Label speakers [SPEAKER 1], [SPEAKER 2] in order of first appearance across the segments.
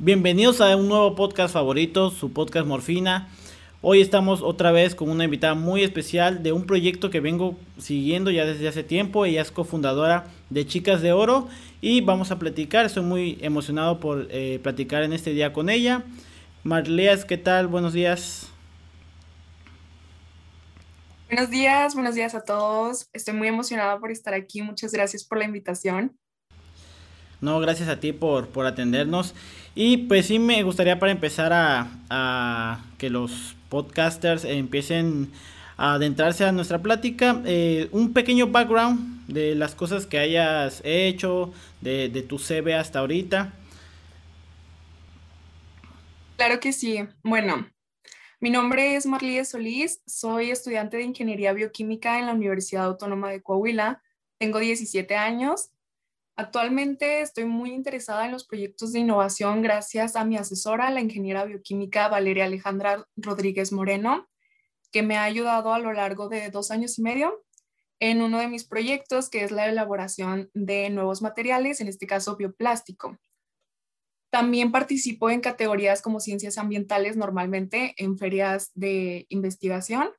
[SPEAKER 1] Bienvenidos a un nuevo podcast favorito, su podcast Morfina. Hoy estamos otra vez con una invitada muy especial de un proyecto que vengo siguiendo ya desde hace tiempo. Ella es cofundadora de Chicas de Oro y vamos a platicar. Estoy muy emocionado por eh, platicar en este día con ella. Marleas, ¿qué tal? Buenos días.
[SPEAKER 2] Buenos días, buenos días a todos. Estoy muy emocionada por estar aquí. Muchas gracias por la invitación.
[SPEAKER 1] No, gracias a ti por, por atendernos. Y pues sí me gustaría para empezar a, a que los podcasters empiecen a adentrarse a nuestra plática, eh, un pequeño background de las cosas que hayas hecho, de, de tu CV hasta ahorita.
[SPEAKER 2] Claro que sí. Bueno, mi nombre es Marlíes Solís, soy estudiante de Ingeniería Bioquímica en la Universidad Autónoma de Coahuila, tengo 17 años Actualmente estoy muy interesada en los proyectos de innovación gracias a mi asesora, la ingeniera bioquímica Valeria Alejandra Rodríguez Moreno, que me ha ayudado a lo largo de dos años y medio en uno de mis proyectos, que es la elaboración de nuevos materiales, en este caso bioplástico. También participo en categorías como ciencias ambientales normalmente en ferias de investigación.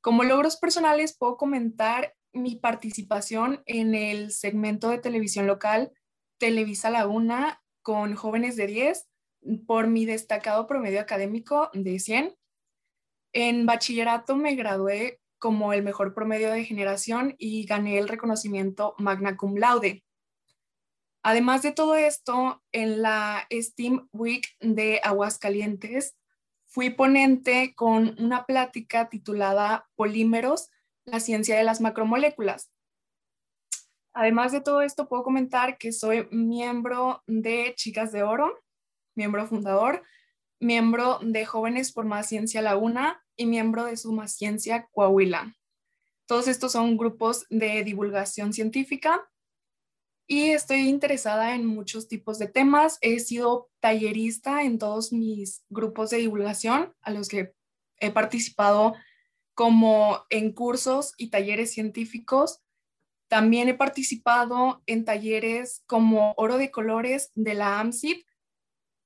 [SPEAKER 2] Como logros personales puedo comentar mi participación en el segmento de televisión local Televisa Laguna con jóvenes de 10 por mi destacado promedio académico de 100. En bachillerato me gradué como el mejor promedio de generación y gané el reconocimiento magna cum laude. Además de todo esto, en la STEAM Week de Aguascalientes fui ponente con una plática titulada Polímeros la ciencia de las macromoléculas. Además de todo esto, puedo comentar que soy miembro de Chicas de Oro, miembro fundador, miembro de Jóvenes por Más Ciencia Laguna y miembro de Suma Ciencia Coahuila. Todos estos son grupos de divulgación científica y estoy interesada en muchos tipos de temas. He sido tallerista en todos mis grupos de divulgación a los que he participado como en cursos y talleres científicos. También he participado en talleres como Oro de Colores de la AMSIP,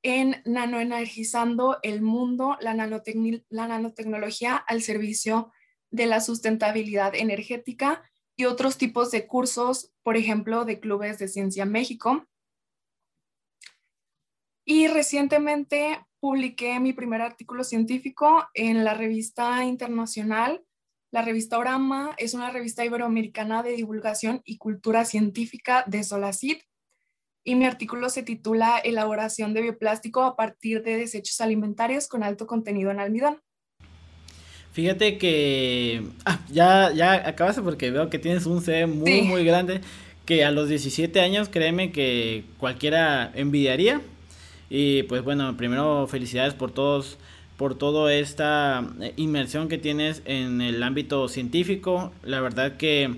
[SPEAKER 2] en Nanoenergizando el Mundo, la, la nanotecnología al servicio de la sustentabilidad energética y otros tipos de cursos, por ejemplo, de clubes de ciencia México. Y recientemente publiqué mi primer artículo científico en la revista internacional. La revista Orama es una revista iberoamericana de divulgación y cultura científica de Solacit. Y mi artículo se titula Elaboración de bioplástico a partir de desechos alimentarios con alto contenido en almidón.
[SPEAKER 1] Fíjate que ah, ya, ya acabaste porque veo que tienes un CV muy, muy grande que a los 17 años, créeme que cualquiera envidiaría y pues bueno, primero felicidades por todos por toda esta eh, inmersión que tienes en el ámbito científico. La verdad que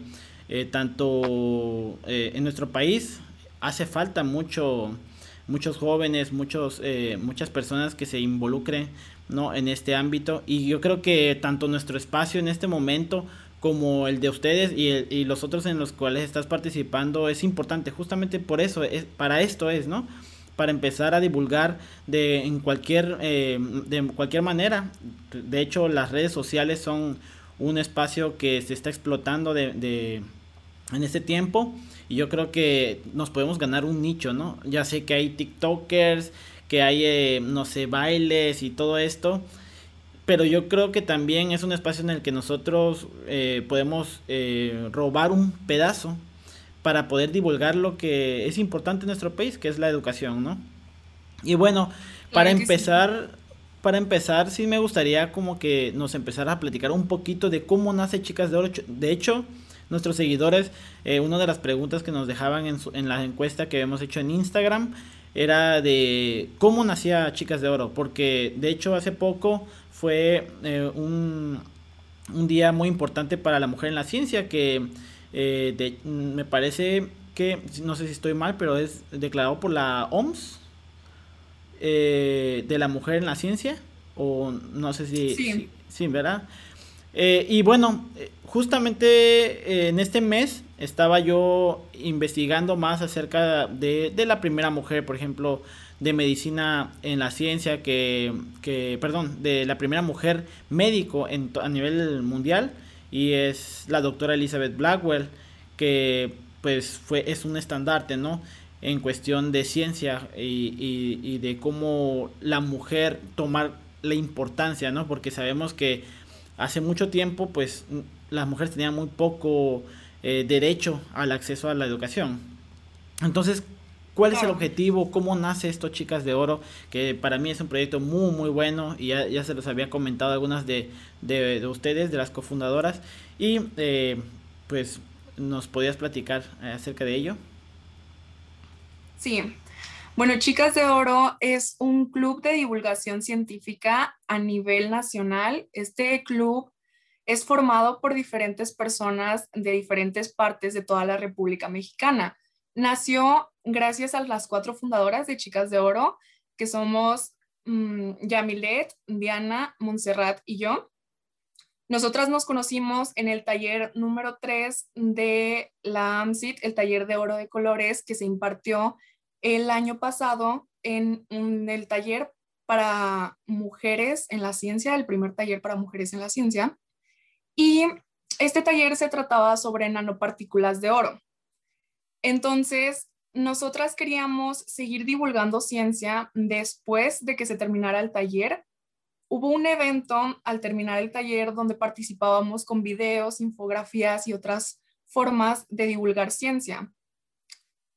[SPEAKER 1] eh, tanto eh, en nuestro país hace falta mucho muchos jóvenes, muchos muchas personas que se involucren ¿no? en este ámbito y yo creo que tanto nuestro espacio en este momento como el de ustedes y, y los otros en los cuales estás participando es importante justamente por eso es para esto es no para empezar a divulgar de en cualquier eh, de cualquier manera. De hecho las redes sociales son un espacio que se está explotando de, en este tiempo. Y yo creo que nos podemos ganar un nicho no ya sé que hay tiktokers que hay eh, no sé bailes y todo esto. Pero yo creo que también es un espacio en el que nosotros eh, podemos robar un pedazo para poder divulgar lo que es importante en nuestro país, que es la educación, ¿no? Y bueno, para empezar, para empezar, sí me gustaría como que nos empezara a platicar un poquito de cómo nace Chicas de Oro. De hecho, nuestros seguidores, eh, una de las preguntas que nos dejaban en, en la encuesta que hemos hecho en Instagram era de cómo nacía Chicas de Oro, porque de hecho hace poco fue eh, un, un día muy importante para la mujer en la ciencia que eh, me parece que, no sé si estoy mal, pero es declarado por la OMS eh, de la mujer en la ciencia, o no sé si, sí, ¿verdad? Eh, y bueno, justamente en este mes estaba yo investigando más acerca de, de, la primera mujer, por ejemplo, de medicina en la ciencia, que, que perdón, de la primera mujer médico en, a nivel mundial, y es la doctora Elizabeth Blackwell, que pues fue, es un estandarte, ¿no? En cuestión de ciencia y, de cómo la mujer tomar la importancia, ¿no? Porque sabemos que hace mucho tiempo, pues, las mujeres tenían muy poco eh, derecho al acceso a la educación. Entonces, ¿cuál es el objetivo? ¿Cómo nace esto, Chicas de Oro? Que para mí es un proyecto muy, muy bueno y ya, se los había comentado algunas de, de, ustedes, de las cofundadoras. Y, eh, pues, ¿nos podías platicar acerca de ello?
[SPEAKER 2] Sí, bueno, Chicas de Oro es un club de divulgación científica a nivel nacional. Este club es formado por diferentes personas de diferentes partes de toda la República Mexicana. Nació gracias a las cuatro fundadoras de Chicas de Oro, que somos mm, Yamilet, Diana, Montserrat y yo. Nosotras nos conocimos en el taller número 3 de la AMSIT, el taller de oro de colores que se impartió el año pasado en, el taller para mujeres en la ciencia, el primer taller para mujeres en la ciencia. Y este taller se trataba sobre nanopartículas de oro. Entonces, nosotras queríamos seguir divulgando ciencia después de que se terminara el taller. Hubo un evento al terminar el taller donde participábamos con videos, infografías y otras formas de divulgar ciencia.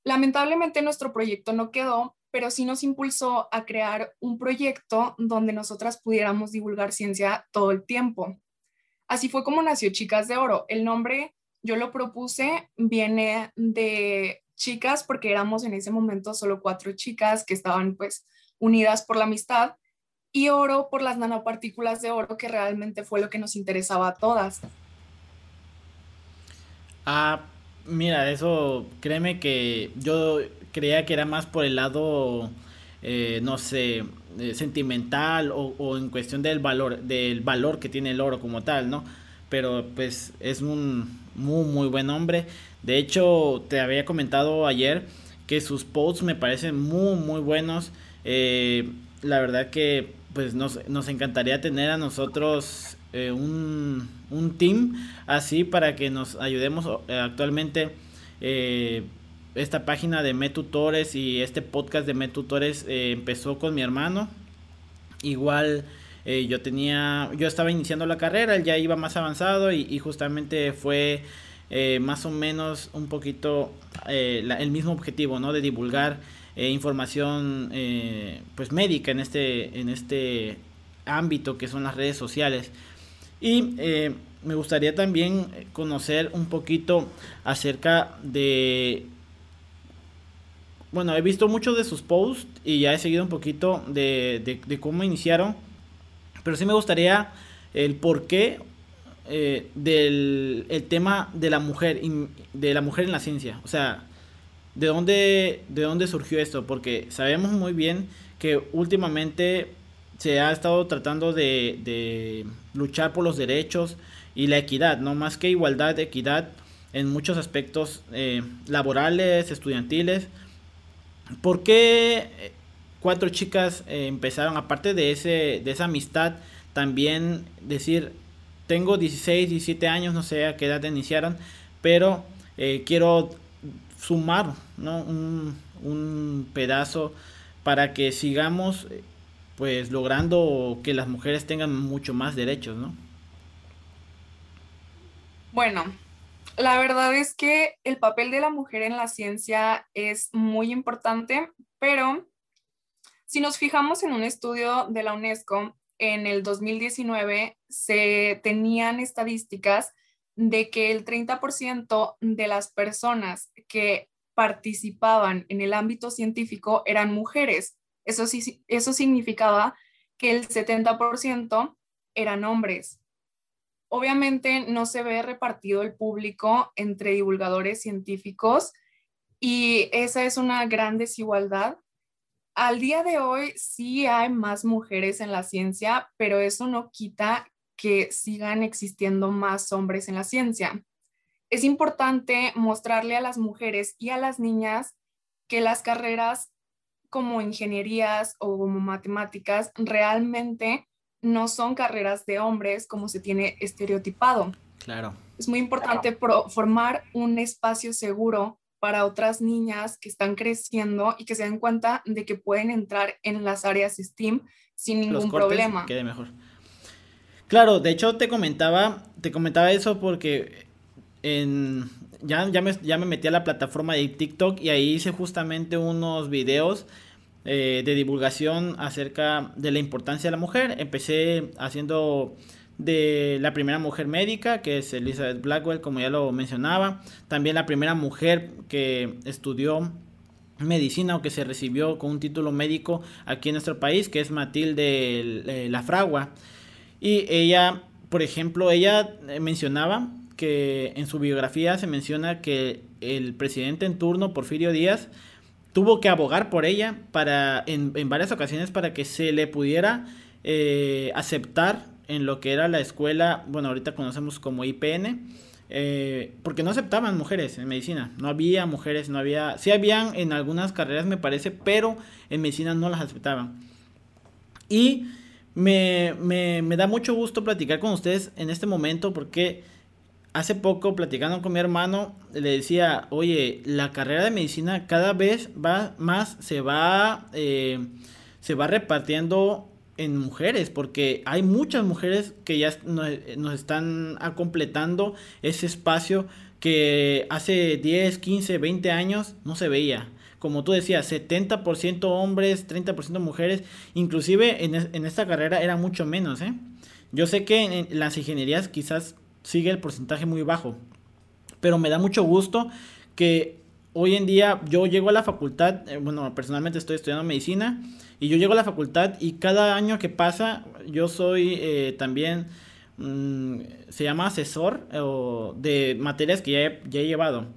[SPEAKER 2] Lamentablemente nuestro proyecto no quedó, pero sí nos impulsó a crear un proyecto donde nosotras pudiéramos divulgar ciencia todo el tiempo. Así fue como nació Chicas de Oro. El nombre yo lo propuse, viene de chicas porque éramos en ese momento solo cuatro chicas que estaban pues unidas por la amistad y oro por las nanopartículas de oro que realmente fue lo que nos interesaba a todas.
[SPEAKER 1] Ah, Mira, eso, créeme que yo creía que era más por el lado, eh, no sé, eh, sentimental o, en cuestión del valor, del valor que tiene el oro como tal, ¿no? Pero pues es un muy, muy buen hombre. De hecho, te había comentado ayer que sus posts me parecen muy, muy buenos. Eh, la verdad que pues nos, nos encantaría tener a nosotros eh, un, un, team así para que nos ayudemos eh, actualmente esta página de Metutores y este podcast de Metutores empezó con mi hermano igual yo tenía yo estaba iniciando la carrera él ya iba más avanzado y, justamente fue más o menos un poquito el mismo objetivo no de divulgar información pues médica en este en este ámbito que son las redes sociales. Y eh, me gustaría también conocer un poquito acerca de... Bueno, he visto muchos de sus posts y ya he seguido un poquito de, cómo iniciaron, pero sí me gustaría el porqué eh, del el tema de la mujer, de la mujer en la ciencia. O sea, ¿de dónde, ¿de dónde surgió esto? Porque sabemos muy bien que últimamente se ha estado tratando de, luchar por los derechos y la equidad, no más que igualdad, equidad en muchos aspectos eh, laborales, estudiantiles. ¿Por qué eh, cuatro chicas empezaron, aparte de, ese, de esa amistad, también decir, tengo 16, 17 años, no sé a qué edad iniciaron, pero quiero sumar ¿no? un, un pedazo para que sigamos pues logrando que las mujeres tengan mucho más derechos, ¿no?
[SPEAKER 2] Bueno, la verdad es que el papel de la mujer en la ciencia es muy importante, pero si nos fijamos en un estudio de la UNESCO, en el 2019 se tenían estadísticas de que el 30% de las personas que participaban en el ámbito científico eran mujeres. Eso, sí, eso significaba que el 70% eran hombres. Obviamente no se ve repartido el público entre divulgadores científicos y esa es una gran desigualdad. Al día de hoy sí hay más mujeres en la ciencia, pero eso no quita que sigan existiendo más hombres en la ciencia. Es importante mostrarle a las mujeres y a las niñas que las carreras como ingenierías o como matemáticas realmente no son carreras de hombres como se tiene estereotipado.
[SPEAKER 1] Claro.
[SPEAKER 2] Es muy importante formar un espacio seguro para otras niñas que están creciendo y que se den cuenta de que pueden entrar en las áreas STEAM sin ningún problema.
[SPEAKER 1] Quede mejor. Claro, de hecho te comentaba, te comentaba eso porque en, ya, ya, me, ya me metí a la plataforma de TikTok y ahí hice justamente unos videos eh, de divulgación acerca de la importancia de la mujer. Empecé haciendo de la primera mujer médica, que es Elizabeth Blackwell, como ya lo mencionaba. También la primera mujer que estudió medicina o que se recibió con un título médico aquí en nuestro país, que es Matilde eh, La Fragua. Y ella, por ejemplo, ella eh, mencionaba que en su biografía se menciona que el presidente en turno, Porfirio Díaz, tuvo que abogar por ella para, en, varias ocasiones para que se le pudiera eh, aceptar en lo que era la escuela, bueno, ahorita conocemos como IPN, eh, porque no aceptaban mujeres en medicina, no había mujeres, no había, sí habían en algunas carreras me parece, pero en medicina no las aceptaban. Y me, me, me da mucho gusto platicar con ustedes en este momento porque hace poco platicando con mi hermano, le decía, oye, la carrera de medicina cada vez va más, se va, eh, se va repartiendo en mujeres, porque hay muchas mujeres que ya nos, están completando ese espacio que hace 10, 15, 20 años no se veía. Como tú decías, 70% hombres, 30% mujeres, inclusive en, en, esta carrera era mucho menos. ¿eh? Yo sé que en las ingenierías quizás sigue el porcentaje muy bajo. Pero me da mucho gusto que hoy en día yo llego a la facultad, eh, bueno, personalmente estoy estudiando medicina y yo llego a la facultad y cada año que pasa yo soy eh, también, mm, se llama asesor de materias que ya he, ya he llevado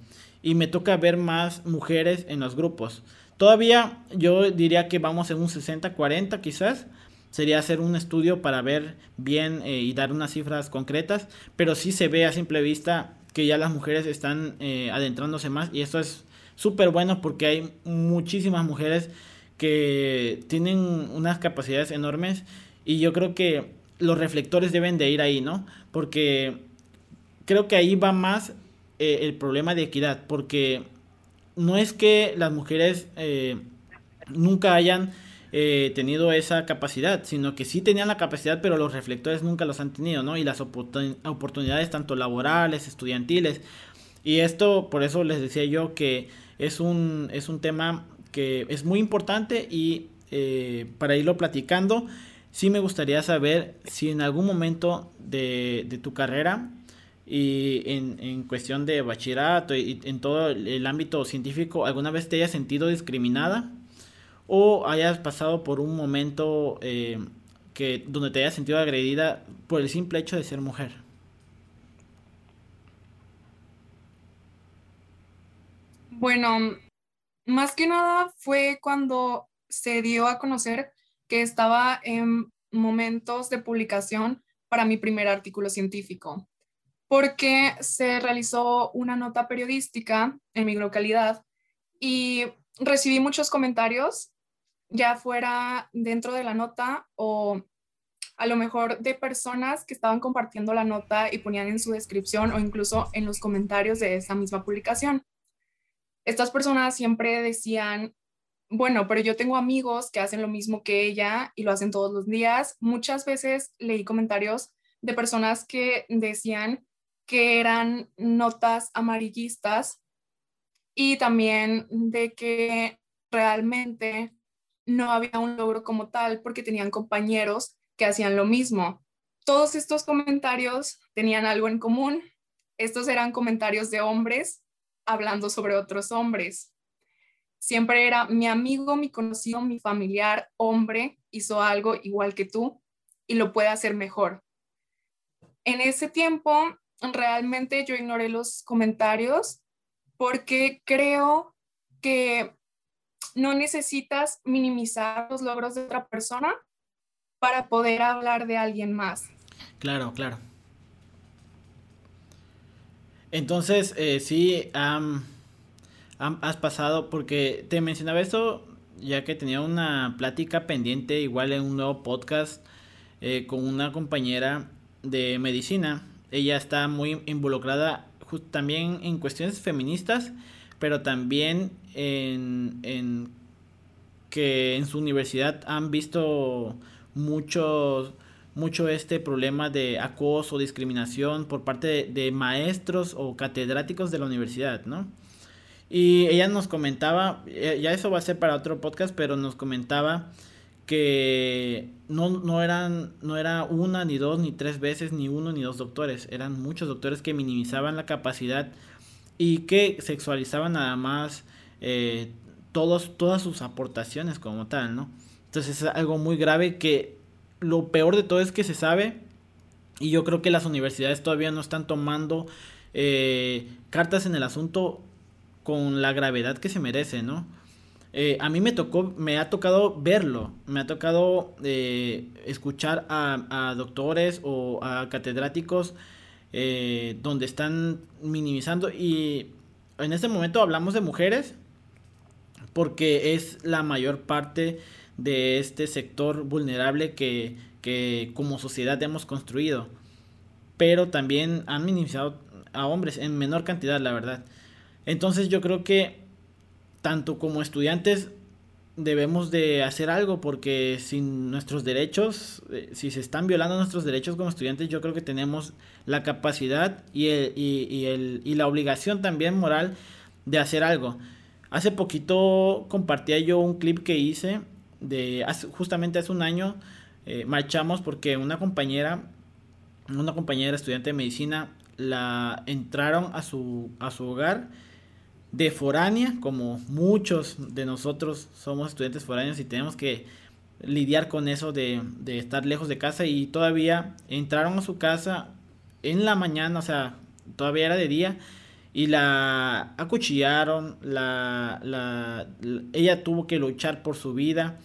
[SPEAKER 1] y me toca ver más mujeres en los grupos. Todavía yo diría que vamos en un 60-40 quizás, sería hacer un estudio para ver bien eh, y dar unas cifras concretas, pero sí se ve a simple vista que ya las mujeres están eh, adentrándose más y esto es súper bueno porque hay muchísimas mujeres que tienen unas capacidades enormes y yo creo que los reflectores deben de ir ahí, ¿no? Porque creo que ahí va más eh, el problema de equidad, porque no es que las mujeres nunca hayan eh, tenido esa capacidad, sino que sí tenían la capacidad, pero los reflectores nunca los han tenido, ¿no? Y las oportunidades tanto laborales, estudiantiles. Y esto, por eso les decía yo que es un, es un tema que es muy importante y eh, para irlo platicando, sí me gustaría saber si en algún momento de, tu carrera y en, en, cuestión de bachillerato y en todo el ámbito científico, ¿alguna vez te hayas sentido discriminada? o hayas pasado por un momento eh, que donde te hayas sentido agredida por el simple hecho de ser mujer.
[SPEAKER 2] Bueno, más que nada fue cuando se dio a conocer que estaba en momentos de publicación para mi primer artículo científico, porque se realizó una nota periodística en mi localidad y recibí muchos comentarios ya fuera dentro de la nota o a lo mejor de personas que estaban compartiendo la nota y ponían en su descripción o incluso en los comentarios de esa misma publicación. Estas personas siempre decían, bueno, pero yo tengo amigos que hacen lo mismo que ella y lo hacen todos los días. Muchas veces leí comentarios de personas que decían que eran notas amarillistas y también de que realmente no había un logro como tal porque tenían compañeros que hacían lo mismo. Todos estos comentarios tenían algo en común. Estos eran comentarios de hombres hablando sobre otros hombres. Siempre era mi amigo, mi conocido, mi familiar, hombre, hizo algo igual que tú y lo puede hacer mejor. En ese tiempo, realmente yo ignoré los comentarios porque creo que no necesitas minimizar los logros de otra persona para poder hablar de alguien más.
[SPEAKER 1] Claro, claro. Entonces, eh, sí, has pasado, porque te mencionaba esto, ya que tenía una plática pendiente, igual en un nuevo podcast, eh, con una compañera de medicina. Ella está muy involucrada también en cuestiones feministas, pero también en, en que en su universidad han visto muchos mucho este problema de acoso, discriminación por parte de, maestros o catedráticos de la universidad, ¿no? Y ella nos comentaba, eh, ya eso va a ser para otro podcast, pero nos comentaba que no, no, eran, no era una, ni dos, ni tres veces, ni uno, ni dos doctores, eran muchos doctores que minimizaban la capacidad y que sexualizaban nada más eh, todos, todas sus aportaciones como tal, ¿no? Entonces es algo muy grave que lo peor de todo es que se sabe y yo creo que las universidades todavía no están tomando eh, cartas en el asunto con la gravedad que se merece, ¿no? Eh, a mí me tocó, me ha tocado verlo, me ha tocado eh, escuchar a, doctores o a catedráticos donde están minimizando y en este momento hablamos de mujeres porque es la mayor parte de este sector vulnerable que, como sociedad hemos construido. Pero también han minimizado a hombres en menor cantidad, la verdad. Entonces yo creo que tanto como estudiantes debemos de hacer algo porque sin nuestros derechos, eh, si se están violando nuestros derechos como estudiantes, yo creo que tenemos la capacidad y, el, y, el, y la obligación también moral de hacer algo. Hace poquito compartía yo un clip que hice de justamente hace un año eh, marchamos porque una compañera, una compañera estudiante de medicina, la entraron a su, a su hogar de foránea, como muchos de nosotros somos estudiantes foráneos y tenemos que lidiar con eso de, de estar lejos de casa y todavía entraron a su casa en la mañana, o sea, todavía era de día y la acuchillaron, la, la, ella tuvo que luchar por su vida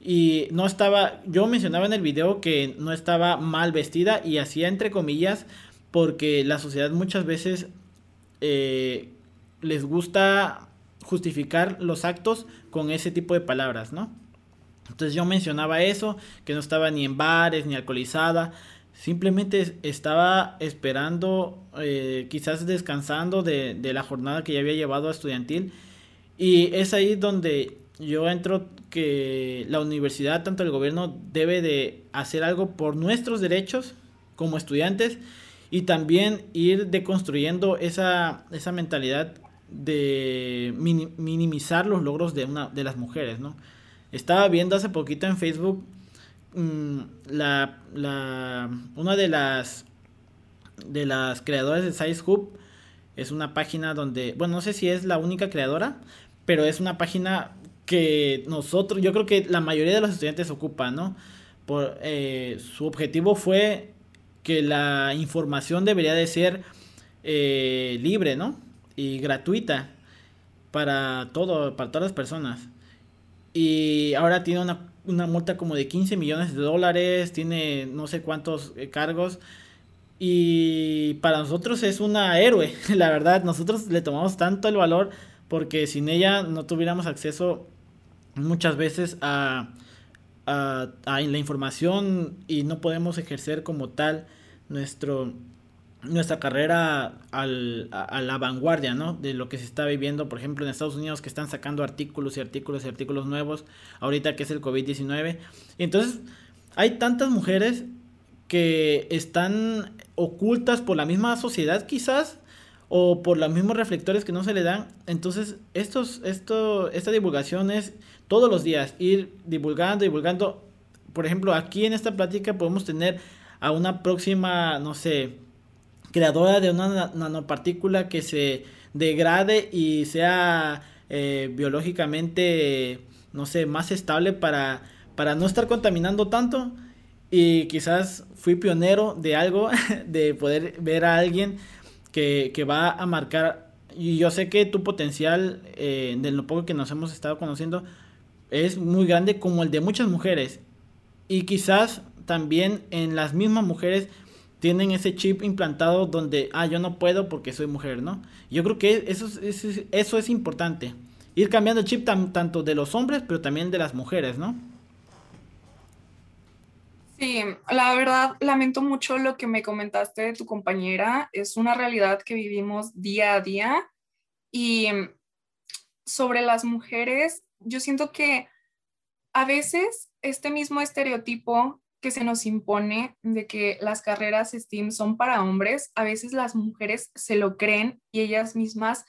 [SPEAKER 1] y no estaba, yo mencionaba en el video que no estaba mal vestida y hacía entre comillas porque la sociedad muchas veces eh, les gusta justificar los actos con ese tipo de palabras, ¿no? Entonces yo mencionaba eso, que no estaba ni en bares ni alcoholizada, simplemente estaba esperando, eh, quizás descansando de, de la jornada que ya había llevado a estudiantil y es ahí donde yo entro que la universidad, tanto el gobierno, debe de hacer algo por nuestros derechos como estudiantes y también ir deconstruyendo esa, esa mentalidad de minimizar los logros de una de las mujeres, ¿no? Estaba viendo hace poquito en Facebook mm, la, la, una de las de las creadoras de Size Hub es una página donde, bueno, no sé si es la única creadora, pero es una página que nosotros, yo creo que la mayoría de los estudiantes ocupan, ¿no? Por, eh, su objetivo fue que la información debería de ser eh, libre, ¿no? Y gratuita para todo, para todas las personas. Y ahora tiene una, una multa como de 15 millones de dólares, tiene no sé cuántos eh, cargos. Y para nosotros es una héroe, la verdad. Nosotros le tomamos tanto el valor porque sin ella no tuviéramos acceso muchas veces a, a, la información y no podemos ejercer como tal nuestro nuestra carrera al, a, la vanguardia, ¿no? De lo que se está viviendo, por ejemplo, en Estados Unidos, que están sacando artículos y artículos y artículos nuevos, ahorita que es el COVID-19. Y entonces, hay tantas mujeres que están ocultas por la misma sociedad, quizás, o por los mismos reflectores que no se le dan. Entonces, estos, esto, esta divulgación es todos los días, ir divulgando, divulgando. Por ejemplo, aquí en esta plática podemos tener a una próxima, no sé, creadora de una nanopartícula que se degrade y sea eh, biológicamente, no sé, más estable para, para no estar contaminando tanto. Y quizás fui pionero de algo, de poder ver a alguien que, que va a marcar. Y yo sé que tu potencial, eh, de lo poco que nos hemos estado conociendo, es muy grande como el de muchas mujeres. Y quizás también en las mismas mujeres tienen ese chip implantado donde, ah, yo no puedo porque soy mujer, ¿no? Yo creo que eso es, eso, es importante. ir cambiando el chip tanto de los hombres, pero también de las mujeres, ¿no?
[SPEAKER 2] Sí, la verdad, lamento mucho lo que me comentaste de tu compañera. Es una realidad que vivimos día a día. Y sobre las mujeres, yo siento que a veces este mismo estereotipo que se nos impone de que las carreras STEAM son para hombres, a veces las mujeres se lo creen y ellas mismas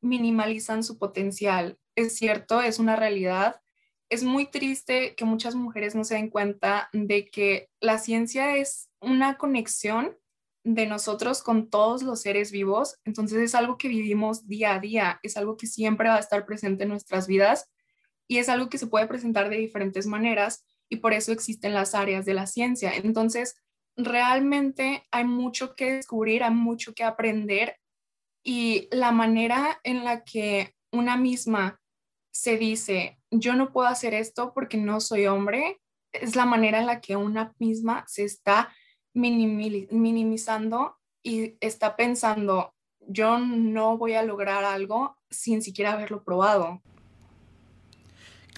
[SPEAKER 2] minimalizan su potencial. Es cierto, es una realidad, es muy triste que muchas mujeres no se den cuenta de que la ciencia es una conexión de nosotros con todos los seres vivos, entonces es algo que vivimos día a día, es algo que siempre va a estar presente en nuestras vidas y es algo que se puede presentar de diferentes maneras y por eso existen las áreas de la ciencia. Entonces, realmente hay mucho que descubrir, hay mucho que aprender y la manera en la que una misma se dice, yo no puedo hacer esto porque no soy hombre, es la manera en la que una misma se está minimizando y está pensando, yo no voy a lograr algo sin siquiera haberlo probado.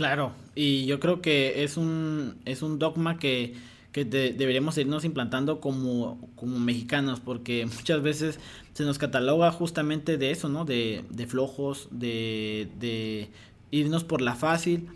[SPEAKER 1] Claro, y yo creo que es un, es un dogma que, deberíamos irnos implantando como, como mexicanos, porque muchas veces se nos cataloga justamente de eso, ¿no? De, de flojos, de, de irnos por la fácil.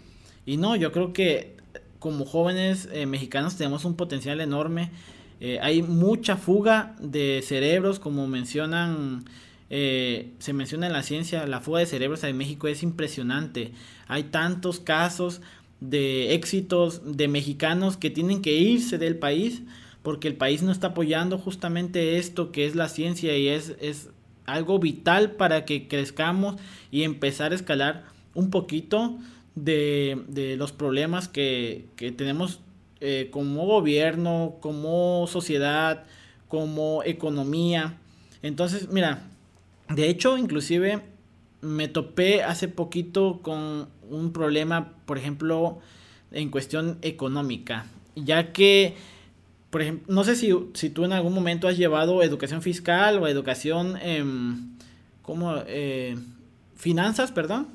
[SPEAKER 1] Y no, yo creo que como jóvenes eh, mexicanos tenemos un potencial enorme. Eh, hay mucha fuga de cerebros, como mencionan, eh, se menciona en la ciencia, la fuga de cerebros en México es impresionante. Hay tantos casos de éxitos de mexicanos que tienen que irse del país porque el país no está apoyando justamente esto que es la ciencia y es, es algo vital para que crezcamos y empezar a escalar un poquito de, los problemas que, tenemos eh, como gobierno, como sociedad, como economía. Entonces, mira, de hecho, inclusive me topé hace poquito con un problema, por ejemplo, en cuestión económica, ya que, por ejemplo, no sé si, si tú en algún momento has llevado educación fiscal o educación, como, eh, finanzas, perdón.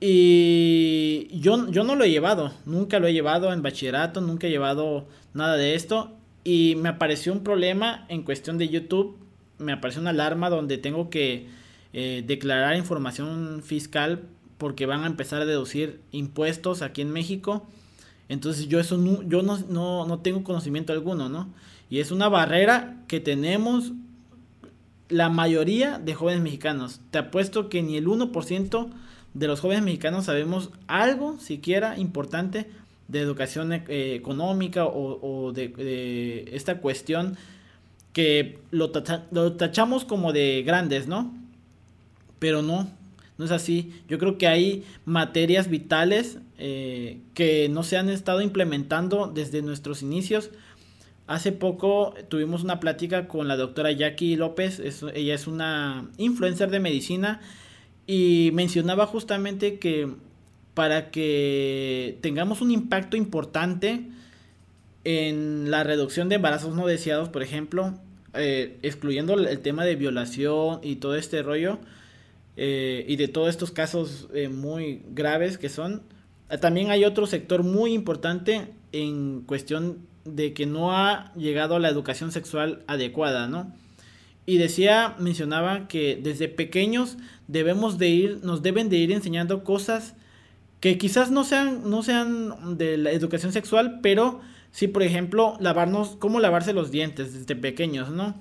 [SPEAKER 1] Y yo, yo no lo he llevado, nunca lo he llevado en bachillerato, nunca he llevado nada de esto. Y me apareció un problema en cuestión de YouTube, me apareció una alarma donde tengo que eh, declarar información fiscal porque van a empezar a deducir impuestos aquí en México. Entonces yo eso no, yo no, no, no tengo conocimiento alguno, ¿no? Y es una barrera que tenemos la mayoría de jóvenes mexicanos. Te apuesto que ni el 1% de los jóvenes mexicanos sabemos algo siquiera importante de educación eh, económica o, de, esta cuestión que lo, tachamos como de grandes, ¿no? Pero no, no es así. Yo creo que hay materias vitales eh, que no se han estado implementando desde nuestros inicios. Hace poco tuvimos una plática con la doctora Jackie López, ella es una influencer de medicina y mencionaba justamente que para que tengamos un impacto importante en la reducción de embarazos no deseados, por ejemplo, eh, excluyendo el tema de violación y todo este rollo, eh, y de todos estos casos eh, muy graves que son, también hay otro sector muy importante en cuestión de que no ha llegado a la educación sexual adecuada, ¿no? Y decía, mencionaba que desde pequeños debemos de ir, nos deben de ir enseñando cosas que quizás no sean, no sean de la educación sexual, pero sí, por ejemplo, lavarnos, cómo lavarse los dientes desde pequeños, ¿no?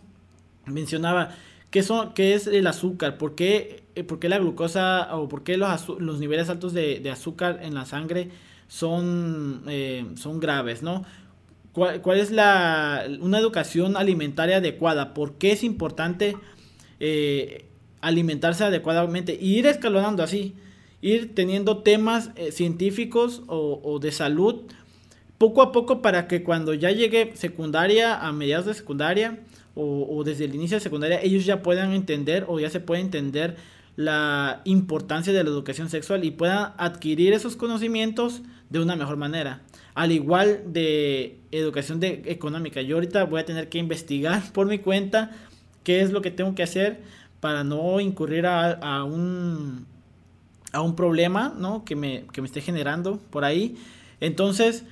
[SPEAKER 1] Mencionaba qué, son, qué es el azúcar, por qué, eh, por qué la glucosa o por qué los, los niveles altos de, de, azúcar en la sangre son, eh, son graves, ¿no? ¿Cuál, es la, una educación alimentaria adecuada? ¿Por qué es importante eh, alimentarse adecuadamente? Y ir escalonando así, ir teniendo temas científicos o, de salud poco a poco para que cuando ya llegue secundaria, a mediados de secundaria o, desde el inicio de secundaria, ellos ya puedan entender o ya se pueda entender la importancia de la educación sexual y puedan adquirir esos conocimientos de una mejor manera al igual de educación de, económica. Yo ahorita voy a tener que investigar por mi cuenta qué es lo que tengo que hacer para no incurrir a, un a un problema, ¿no? Que me, que me esté generando por ahí. Entonces,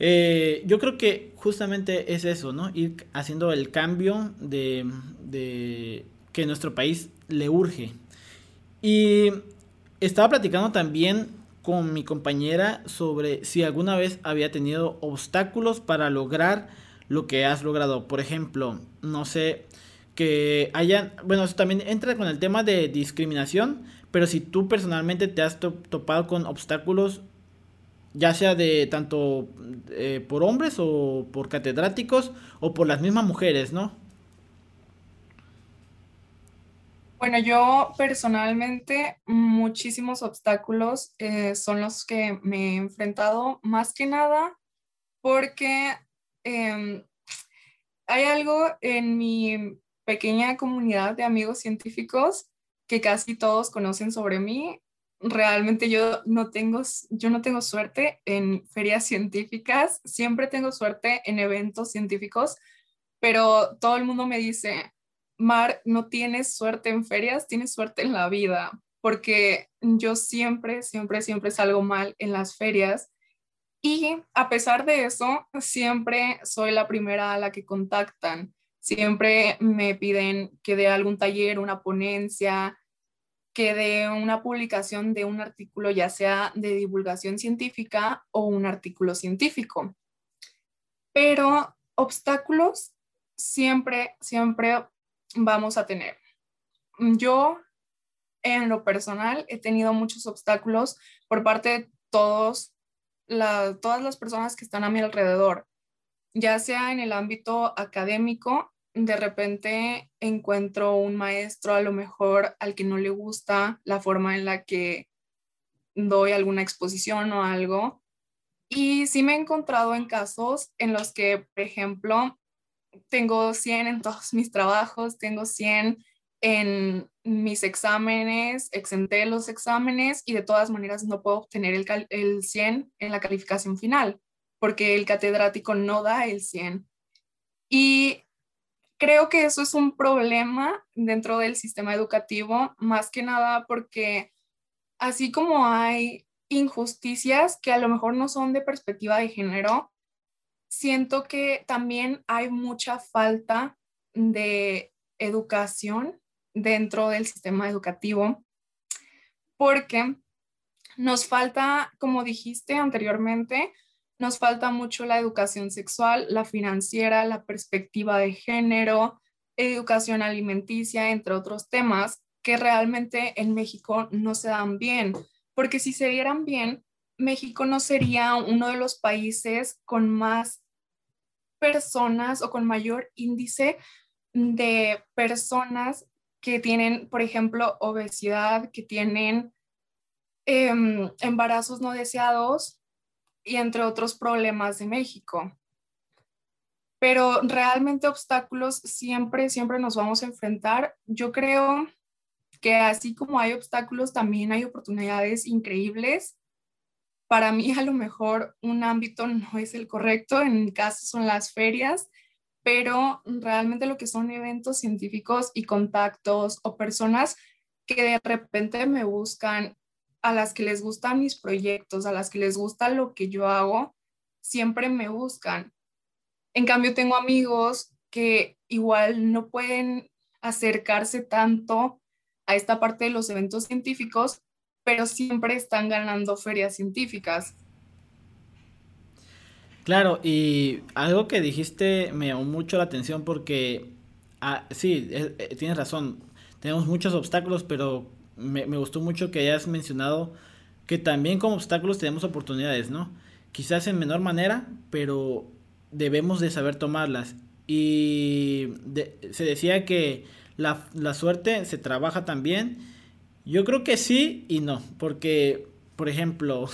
[SPEAKER 1] eh, yo creo que justamente es eso, ¿no? Ir haciendo el cambio de, de que nuestro país le urge. Y estaba platicando también con mi compañera sobre si alguna vez había tenido obstáculos para lograr lo que has logrado. Por ejemplo, no sé, que hayan, bueno, eso también entra con el tema de discriminación, pero si tú personalmente te has topado con obstáculos, ya sea de tanto eh, por hombres o por catedráticos o por las mismas mujeres, ¿no?
[SPEAKER 2] Bueno, yo personalmente muchísimos obstáculos eh, son los que me he enfrentado, más que nada porque em, hay algo en mi pequeña comunidad de amigos científicos que casi todos conocen sobre mí. Realmente yo no tengo, yo no tengo suerte en ferias científicas, siempre tengo suerte en eventos científicos, pero todo el mundo me dice, Mar, no tienes suerte en ferias, tienes suerte en la vida, porque yo siempre, siempre, siempre salgo mal en las ferias y a pesar de eso, siempre soy la primera a la que contactan. Siempre me piden que dé algún taller, una ponencia, que dé una publicación de un artículo, ya sea de divulgación científica o un artículo científico. Pero obstáculos siempre, siempre vamos a tener. Yo, en lo personal, he tenido muchos obstáculos por parte de todos todas las personas que están a mi alrededor, ya sea en el ámbito académico, de repente encuentro un maestro a lo mejor al que no le gusta la forma en la que doy alguna exposición o algo. Y sí me he encontrado en casos en los que, por ejemplo, tengo 100 en todos mis trabajos, tengo 100 en mis exámenes, exenté los exámenes y de todas maneras no puedo obtener el, el 100 en la calificación final porque el catedrático no da el 100. Y creo que eso es un problema dentro del sistema educativo, más que nada porque así como hay injusticias que a lo mejor no son de perspectiva de género, siento que también hay mucha falta de educación dentro del sistema educativo porque nos falta, como dijiste anteriormente, nos falta mucho la educación sexual, la financiera, la perspectiva de género, educación alimenticia, entre otros temas que realmente en México no se dan bien, porque si se dieran bien, México no sería uno de los países con más personas o con mayor índice de personas que tienen, por ejemplo, obesidad, que tienen em, embarazos no deseados y entre otros problemas de México. Pero realmente obstáculos siempre, siempre nos vamos a enfrentar. Yo creo que así como hay obstáculos, también hay oportunidades increíbles. Para mí a lo mejor un ámbito no es el correcto, en mi caso son las ferias, pero realmente lo que son eventos científicos y contactos o personas que de repente me buscan, a las que les gustan mis proyectos, a las que les gusta lo que yo hago, siempre me buscan. En cambio, tengo amigos que igual no pueden acercarse tanto a esta parte de los eventos científicos, pero siempre están ganando ferias científicas.
[SPEAKER 1] Claro, y algo que dijiste me llamó mucho la atención porque, ah, sí, eh, tienes razón, tenemos muchos obstáculos, pero me, gustó mucho que hayas mencionado que también como obstáculos tenemos oportunidades, ¿no? Quizás en menor manera, pero debemos de saber tomarlas. Y se decía que la, la suerte se trabaja también. Yo creo que sí y no, porque, por ejemplo,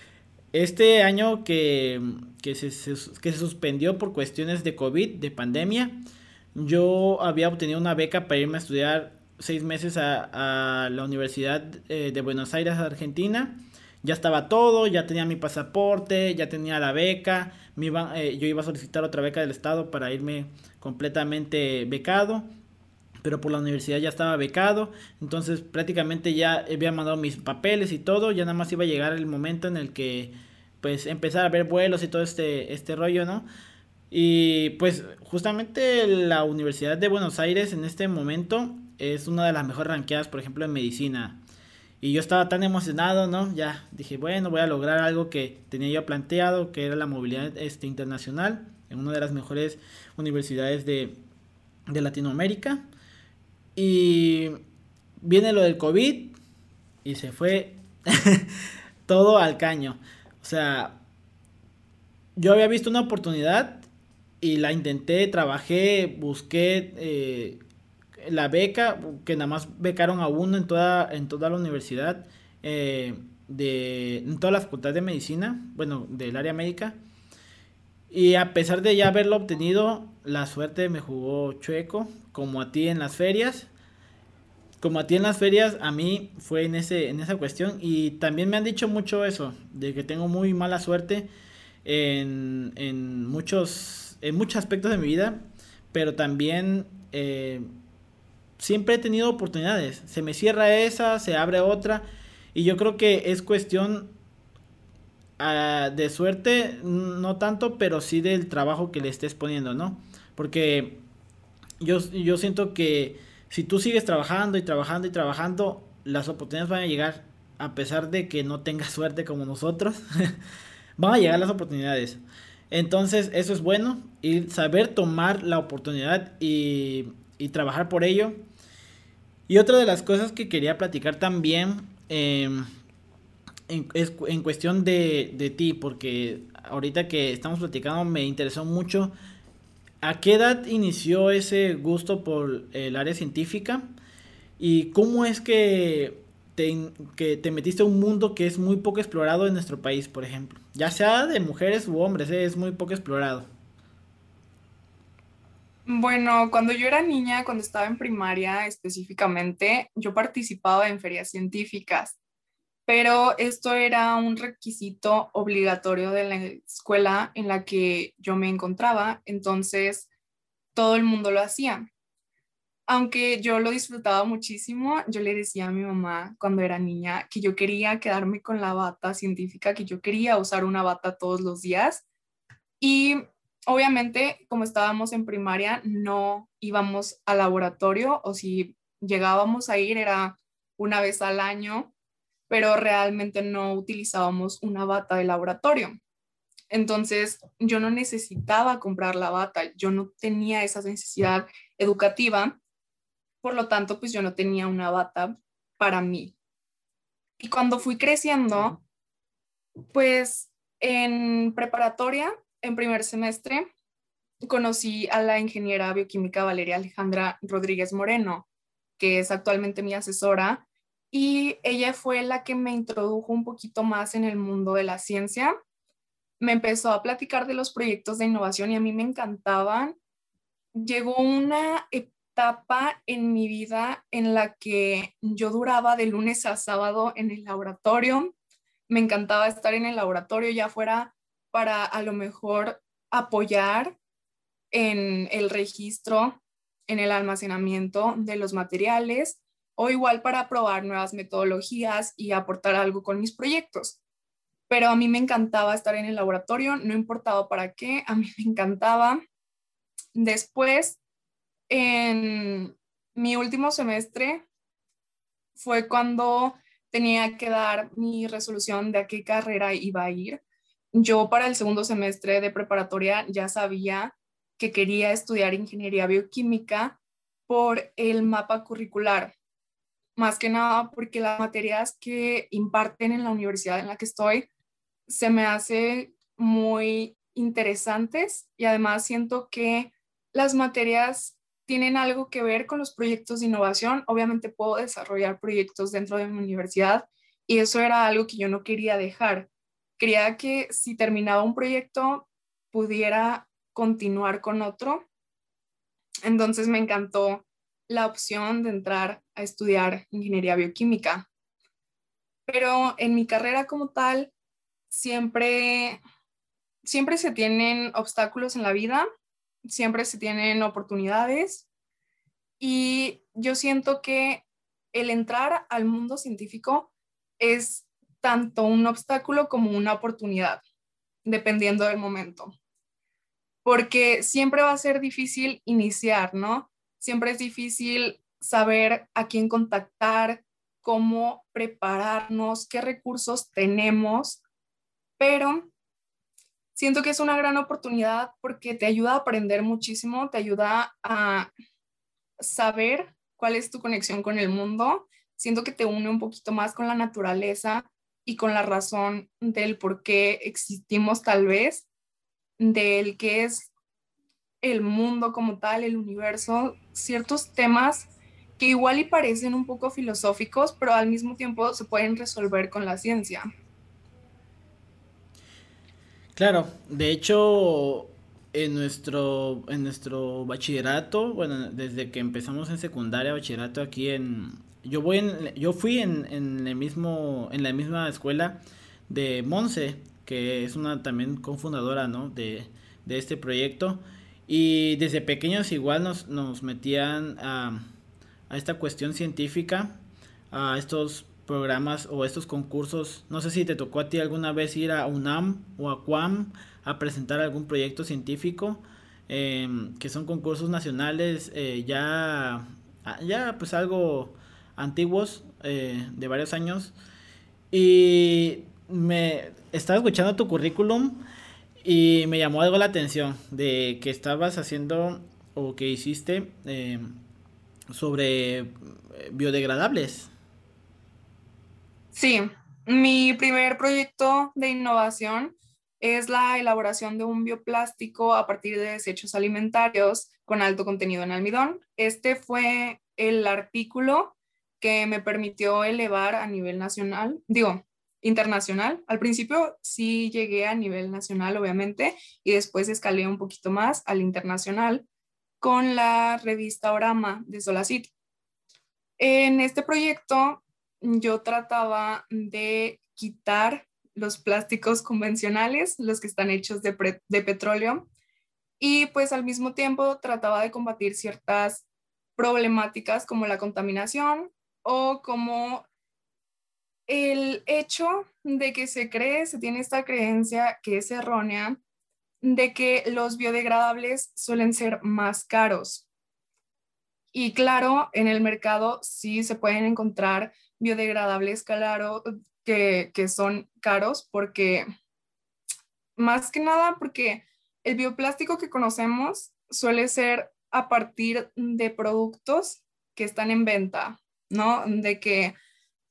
[SPEAKER 1] este año que, que, se, que se suspendió por cuestiones de COVID, de pandemia, yo había obtenido una beca para irme a estudiar seis meses a, a la Universidad eh, de Buenos Aires, Argentina. Ya estaba todo, ya tenía mi pasaporte, ya tenía la beca. Me iba, eh, yo iba a solicitar otra beca del Estado para irme completamente becado. pero por la universidad ya estaba becado, entonces prácticamente ya había mandado mis papeles y todo, ya nada más iba a llegar el momento en el que pues empezar a ver vuelos y todo este, este rollo, ¿no? Y pues justamente la Universidad de Buenos Aires en este momento es una de las mejores ranqueadas, por ejemplo, en medicina. Y yo estaba tan emocionado, ¿no? Ya dije, bueno, voy a lograr algo que tenía yo planteado, que era la movilidad este, internacional en una de las mejores universidades de, de Latinoamérica. Y viene lo del COVID y se fue todo al caño. O sea, yo había visto una oportunidad y la intenté, trabajé, busqué eh, la beca, que nada más becaron a uno en toda, en toda la universidad, eh, de, en toda la facultad de medicina, bueno, del área médica. Y a pesar de ya haberlo obtenido, la suerte me jugó chueco, como a ti en las ferias. Como a ti en las ferias, a mí fue en, ese, en esa cuestión. Y también me han dicho mucho eso, de que tengo muy mala suerte en, en muchos, en muchos aspectos de mi vida. Pero también eh, siempre he tenido oportunidades. Se me cierra esa, se abre otra. Y yo creo que es cuestión ah, de suerte, no tanto, pero sí del trabajo que le estés poniendo, ¿no? Porque yo, yo siento que si tú sigues trabajando y trabajando y trabajando, las oportunidades van a llegar, a pesar de que no tengas suerte como nosotros, van a llegar las oportunidades. Entonces, eso es bueno, y saber tomar la oportunidad y, y trabajar por ello y otra de las cosas que quería platicar también em, es en cuestión de, de ti, porque ahorita que estamos platicando me interesó mucho. ¿A qué edad inició ese gusto por el área científica? ¿Y cómo es que te, que te metiste a un mundo que es muy poco explorado en nuestro país, por ejemplo? Ya sea de mujeres u hombres, ¿eh? es muy poco explorado.
[SPEAKER 2] Bueno, cuando yo era niña, cuando estaba en primaria específicamente, yo participaba en ferias científicas, pero esto era un requisito obligatorio de la escuela en la que yo me encontraba, entonces todo el mundo lo hacía. Aunque yo lo disfrutaba muchísimo, yo le decía a mi mamá cuando era niña que yo quería quedarme con la bata científica, que yo quería usar una bata todos los días. Y obviamente, como estábamos en primaria, no íbamos al laboratorio o si llegábamos a ir era una vez al año, pero realmente no utilizábamos una bata de laboratorio. Entonces, yo no necesitaba comprar la bata, yo no tenía esa necesidad educativa, por lo tanto, pues yo no tenía una bata para mí. Y cuando fui creciendo, pues en preparatoria en primer semestre conocí a la ingeniera bioquímica Valeria Alejandra Rodríguez Moreno, que es actualmente mi asesora, y ella fue la que me introdujo un poquito más en el mundo de la ciencia. Me empezó a platicar de los proyectos de innovación y a mí me encantaban. Llegó una etapa en mi vida en la que yo duraba de lunes a sábado en el laboratorio. Me encantaba estar en el laboratorio, ya fuera para a lo mejor apoyar en el registro, en el almacenamiento de los materiales o igual para probar nuevas metodologías y aportar algo con mis proyectos. Pero a mí me encantaba estar en el laboratorio, no importaba para qué, a mí me encantaba. Después, en mi último semestre, fue cuando tenía que dar mi resolución de a qué carrera iba a ir yo para el segundo semestre de preparatoria ya sabía que quería estudiar ingeniería bioquímica por el mapa curricular, más que nada porque las materias que imparten en la universidad en la que estoy se me hace muy interesantes y además siento que las materias tienen algo que ver con los proyectos de innovación. Obviamente puedo desarrollar proyectos dentro de mi universidad y eso era algo que yo no quería dejar quería que si terminaba un proyecto pudiera continuar con otro. Entonces me encantó la opción de entrar a estudiar ingeniería bioquímica. Pero en mi carrera como tal, siempre, siempre se tienen obstáculos en la vida, siempre se tienen oportunidades Y yo siento que el entrar al mundo científico es tanto un obstáculo como una oportunidad, dependiendo del momento. Porque siempre va a ser difícil iniciar, ¿no? Siempre es difícil saber a quién contactar, cómo prepararnos, qué recursos tenemos, pero siento que es una gran oportunidad porque te ayuda a aprender muchísimo, te ayuda a saber cuál es tu conexión con el mundo. Siento que te une un poquito más con la naturaleza y con la razón del por qué existimos tal vez, del qué es el mundo como tal, el universo, ciertos temas que igual y parecen un poco filosóficos, pero al mismo tiempo se pueden resolver con la ciencia.
[SPEAKER 1] Claro, de hecho, en nuestro, en nuestro bachillerato, bueno, desde que empezamos en secundaria, bachillerato aquí en... Yo, voy en, yo fui en, en, el mismo, en la misma escuela de Monse, que es una también cofundadora, ¿no? De, de este proyecto. Y desde pequeños igual nos, nos metían a, a esta cuestión científica, a estos programas o estos concursos. No sé si te tocó a ti alguna vez ir a UNAM o a QUAM a presentar algún proyecto científico, em, que son concursos nacionales eh, ya, ya pues algo antiguos, eh, de varios años. Y me estaba escuchando tu currículum y me llamó algo la atención de que estabas haciendo o que hiciste em, sobre eh, biodegradables.
[SPEAKER 2] Sí, mi primer proyecto de innovación es la elaboración de un bioplástico a partir de desechos alimentarios con alto contenido en almidón. Este fue el artículo que me permitió elevar a nivel nacional, digo, internacional. Al principio sí llegué a nivel nacional, obviamente, y después escalé un poquito más al internacional con la revista Orama de Solacit. En este proyecto yo trataba de quitar los plásticos convencionales, los que están hechos de, petróleo, y pues al mismo tiempo trataba de combatir ciertas problemáticas como la contaminación o como el hecho de que se cree, se tiene esta creencia que es errónea, de que los biodegradables suelen ser más caros. Y claro, en el mercado sí se pueden encontrar biodegradables claro, que, que son caros porque, más que nada, porque el bioplástico que conocemos suele ser a partir de productos que están en venta, ¿no? De que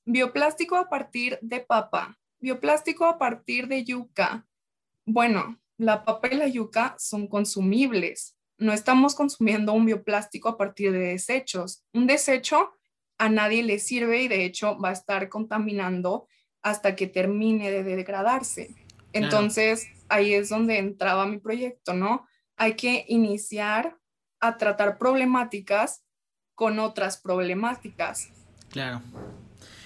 [SPEAKER 2] bioplástico a partir de papa, bioplástico a partir de yuca. Bueno, la papa y la yuca son consumibles. No estamos consumiendo un bioplástico a partir de desechos. Un desecho a nadie le sirve y de hecho va a estar contaminando hasta que termine de degradarse. Entonces, ahí es donde entraba mi proyecto, ¿no? Hay que iniciar a tratar problemáticas con otras problemáticas.
[SPEAKER 1] Claro.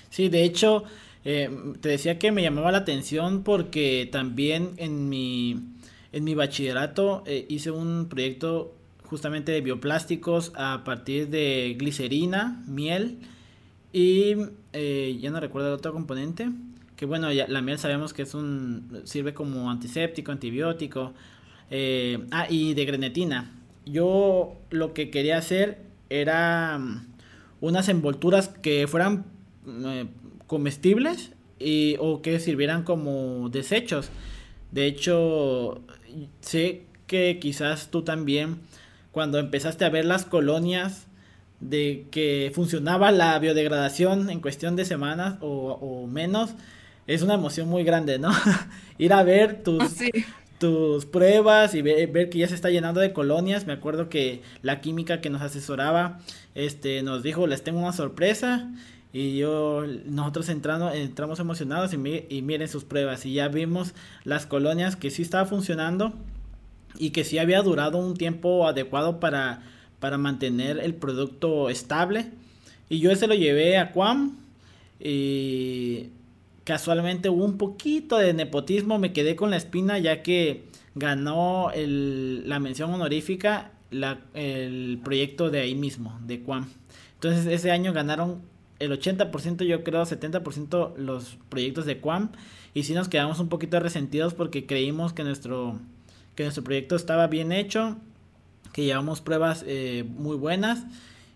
[SPEAKER 1] Sí, de hecho, eh, te decía que me llamaba la atención porque también en mi, en mi bachillerato eh, hice un proyecto justamente de bioplásticos a partir de glicerina, miel y eh, ya no recuerdo el otro componente. Que bueno, ya, la miel sabemos que es un sirve como antiséptico, antibiótico. Ah, y de grenetina. Yo lo que quería hacer era mm, unas envolturas que fueran eh, comestibles y, o que sirvieran como desechos. De hecho, sé que quizás tú también cuando empezaste a ver las colonias de que funcionaba la biodegradación en cuestión de semanas o, menos, es una emoción muy grande, ¿no? Ir a ver tus, tus pruebas y ver, que ya se está llenando de colonias. Me acuerdo que la química que nos asesoraba este, nos dijo, les tengo una sorpresa. Y yo, nosotros entrando, entramos emocionados y, y miren sus pruebas. Y ya vimos las colonias que sí estaba funcionando y que sí había durado un tiempo adecuado para, para mantener el producto estable. Y yo ese lo llevé a Quam y casualmente hubo un poquito de nepotismo, me quedé con la espina ya que ganó el, la mención honorífica el proyecto de ahí mismo, de Quam. Entonces ese año ganaron el 80%, yo creo 70% los proyectos de Quam. Y sí nos quedamos un poquito resentidos porque creímos que nuestro, que nuestro proyecto estaba bien hecho, que llevamos pruebas eh, muy buenas.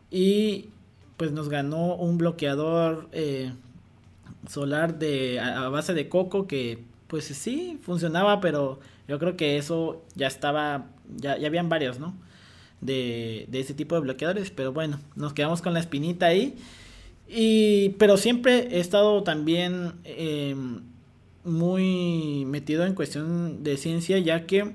[SPEAKER 1] Y pues nos ganó un bloqueador eh, solar de a, base de coco que pues sí funcionaba, pero yo creo que eso ya estaba, ya, ya habían varios, ¿no? De, de ese tipo de bloqueadores, pero bueno, nos quedamos con la espinita ahí. Y, pero siempre he estado también em, muy metido en cuestión de ciencia, ya que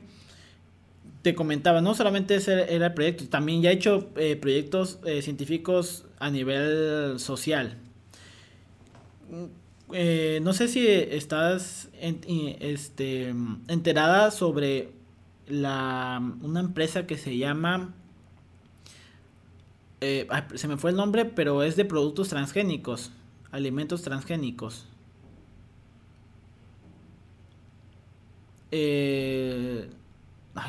[SPEAKER 1] te comentaba, no solamente ese era el proyecto, también ya he hecho eh, proyectos eh, científicos a nivel social. Eh, no sé si estás este, enterada sobre la, una empresa que se llama... se me fue el nombre, pero es de productos transgénicos, alimentos transgénicos. Eh,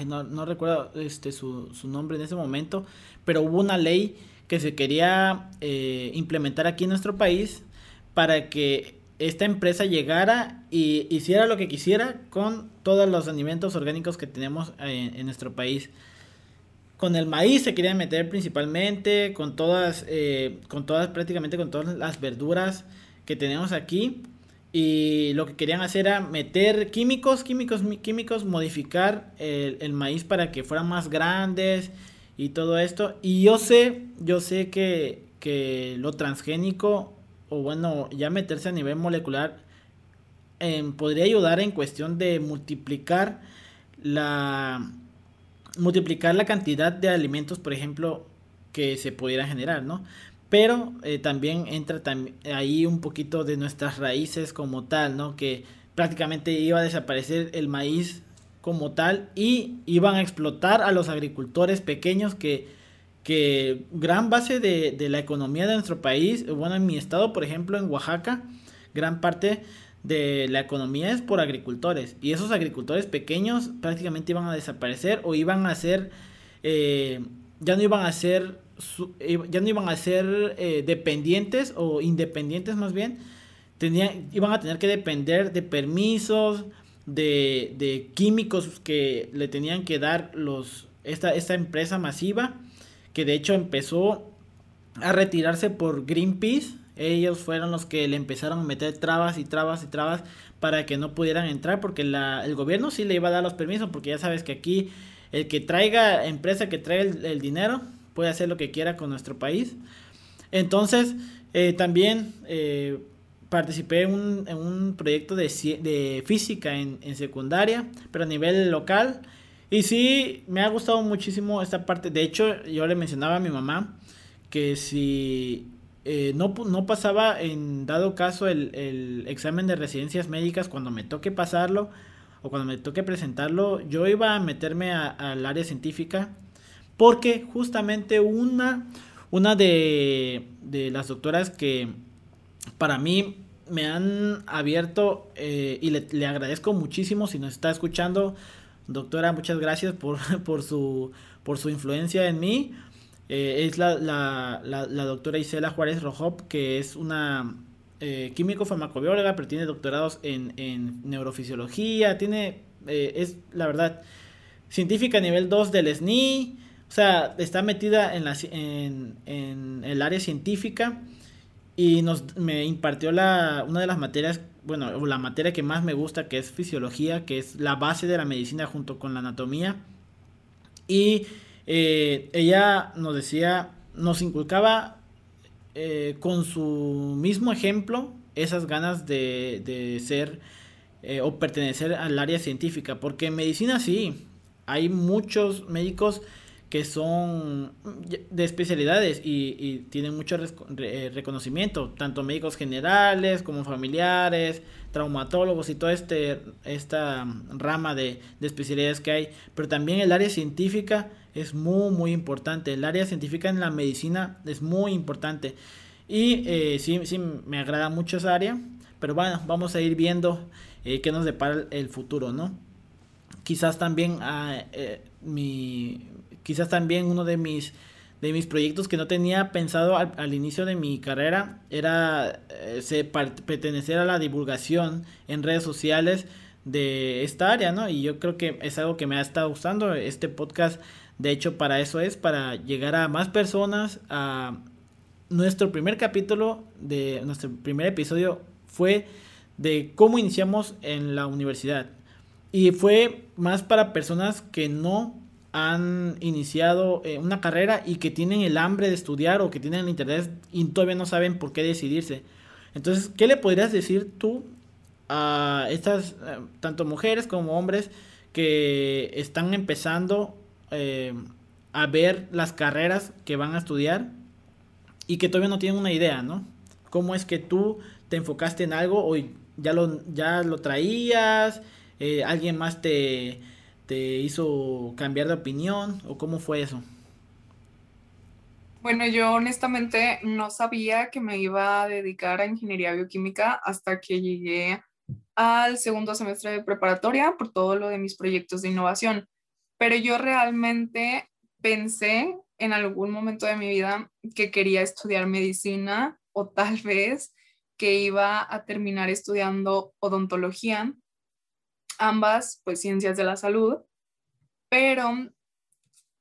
[SPEAKER 1] no, recuerdo este, su, nombre en ese momento, pero hubo una ley que se quería eh, implementar aquí en nuestro país para que esta empresa llegara y hiciera lo que quisiera con todos los alimentos orgánicos que tenemos en, nuestro país. Con el maíz se quería meter principalmente, con todas, eh, con todas, prácticamente con todas las verduras que tenemos aquí y lo que querían hacer era meter químicos, químicos, químicos, modificar el, maíz para que fueran más grandes y todo esto. Y yo sé, yo sé que, que lo transgénico, o bueno, ya meterse a nivel molecular, em, podría ayudar en cuestión de multiplicar la multiplicar la cantidad de alimentos, por ejemplo, que se pudiera generar, ¿no? pero eh, también entra ahí un poquito de nuestras raíces como tal, ¿no? Que prácticamente iba a desaparecer el maíz como tal y iban a explotar a los agricultores pequeños que, que gran base de, de la economía de nuestro país, bueno, en mi estado, por ejemplo, en Oaxaca, gran parte de la economía es por agricultores y esos agricultores pequeños prácticamente iban a desaparecer o iban a ser, eh, ya no iban a ser ya no iban a ser eh, dependientes o independientes más bien, tenían, iban a tener que depender de permisos, de, químicos que le tenían que dar los, esta, esta empresa masiva, que de hecho empezó a retirarse por Greenpeace. Ellos fueron los que le empezaron a meter trabas y trabas y trabas para que no pudieran entrar, porque la, el gobierno sí le iba a dar los permisos, porque ya sabes que aquí el que traiga, empresa que trae el dinero, puede hacer lo que quiera con nuestro país. Entonces, eh, también eh, participé en un, proyecto de física en, secundaria, pero a nivel local. Y sí, me ha gustado muchísimo esta parte. De hecho, yo le mencionaba a mi mamá que si eh, no, no, pasaba en dado caso el, examen de residencias médicas cuando me toque pasarlo o cuando me toque presentarlo, yo iba a meterme al área científica porque justamente una, una de, las doctoras que para mí me han abierto eh, y le, agradezco muchísimo si nos está escuchando. Doctora, muchas gracias por, por, su, por su influencia en mí. Eh, es la, doctora Isela Juárez Rojop, que es una eh, químico farmacobióloga, pero tiene doctorados en, en neurofisiología, tiene, es la verdad, científica nivel 2 del SNI, o sea, está metida en, la, en, en el área científica y nos, me impartió la, una de las materias, bueno, la materia que más me gusta, que es fisiología, que es la base de la medicina junto con la anatomía. Y eh, ella nos decía, nos inculcaba eh, con su mismo ejemplo esas ganas de, de ser eh, o pertenecer al área científica, porque en medicina sí, hay muchos médicos que son de especialidades y, tienen mucho eh, reconocimiento, tanto médicos generales como familiares, traumatólogos y toda este, esta rama de, especialidades que hay. Pero también el área científica es muy, muy importante. El área científica en la medicina es muy importante. Y eh, sí, sí, me agrada mucho esa área. Pero bueno, vamos a ir viendo eh, qué nos depara el futuro, ¿no? Quizás también ah, mi quizás también uno de mis de mis proyectos que no tenía pensado al, inicio de mi carrera era eh, pertenecer a la divulgación en redes sociales de esta área, ¿no? Y yo creo que es algo que me ha estado gustando. Este podcast, de hecho, para eso es, para llegar a más personas. A nuestro primer capítulo de nuestro primer episodio fue de cómo iniciamos en la universidad. Y fue más para personas que no han iniciado eh, una carrera y que tienen el hambre de estudiar o que tienen el interés y todavía no saben por qué decidirse. Entonces, ¿qué le podrías decir tú a estas, eh, tanto mujeres como hombres, que están empezando eh, a ver las carreras que van a estudiar y que todavía no tienen una idea, ¿no? ¿Cómo es que tú te enfocaste en algo o ya lo, ya lo traías? ¿Alguien más te, te hizo cambiar de opinión o cómo fue eso?
[SPEAKER 2] Bueno, yo honestamente no sabía que me iba a dedicar a ingeniería bioquímica hasta que llegué al segundo semestre de preparatoria por todo lo de mis proyectos de innovación. Pero yo realmente pensé en algún momento de mi vida que quería estudiar medicina o tal vez que iba a terminar estudiando odontología ambas pues ciencias de la salud, pero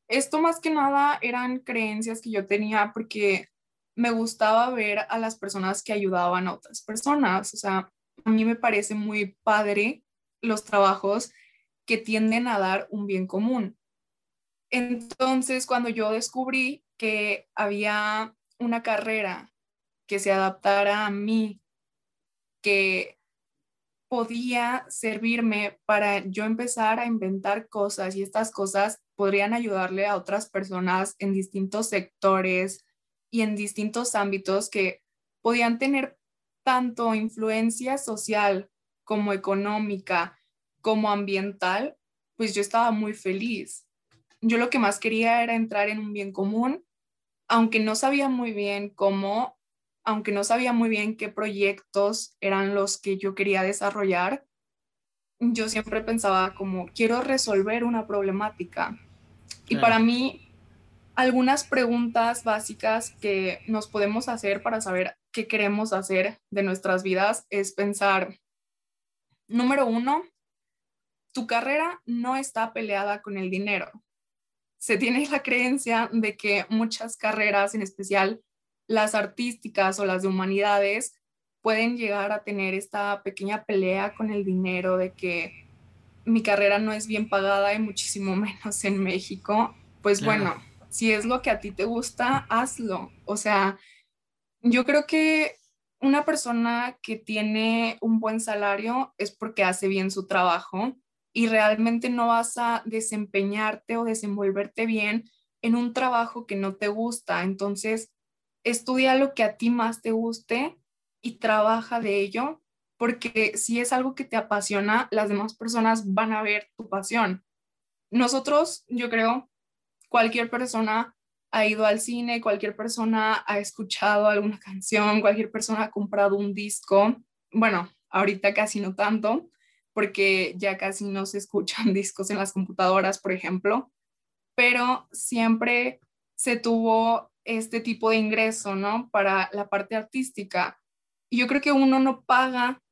[SPEAKER 2] esto más que nada eran creencias que yo tenía porque me gustaba ver a las personas que ayudaban a otras personas, o sea, a mí me parece muy padre los trabajos que tienden a dar un bien común. Entonces, cuando yo descubrí que había una carrera que se adaptara a mí, que podía servirme para yo empezar a inventar cosas y estas cosas podrían ayudarle a otras personas en distintos sectores y en distintos ámbitos que podían tener tanto influencia social como económica como ambiental, pues yo estaba muy feliz. Yo lo que más quería era entrar en un bien común, aunque no sabía muy bien cómo aunque no sabía muy bien qué proyectos eran los que yo quería desarrollar, yo siempre pensaba como, quiero resolver una problemática. Y para mí, algunas preguntas básicas que nos podemos hacer para saber qué queremos hacer de nuestras vidas es pensar, número uno, tu carrera no está peleada con el dinero. Se tiene la creencia de que muchas carreras, en especial las artísticas o las de humanidades pueden llegar a tener esta pequeña pelea con el dinero de que mi carrera no es bien pagada y muchísimo menos en México, pues bueno, si es lo que a ti te gusta, hazlo. O sea, yo creo que una persona que tiene un buen salario es porque hace bien su trabajo y realmente no vas a desempeñarte o desenvolverte bien en un trabajo que no te gusta. Entonces, estudia lo que a ti más te guste y trabaja de ello, porque si es algo que te apasiona, las demás personas van a ver tu pasión. Nosotros, yo creo, cualquier persona ha ido al cine, cualquier persona ha escuchado alguna canción, cualquier persona ha comprado un disco. Bueno, ahorita casi no tanto, porque ya casi no se escuchan discos en las computadoras, por ejemplo, pero siempre se tuvo este tipo de ingreso, ¿no? Para la parte artística. Yo creo que uno no paga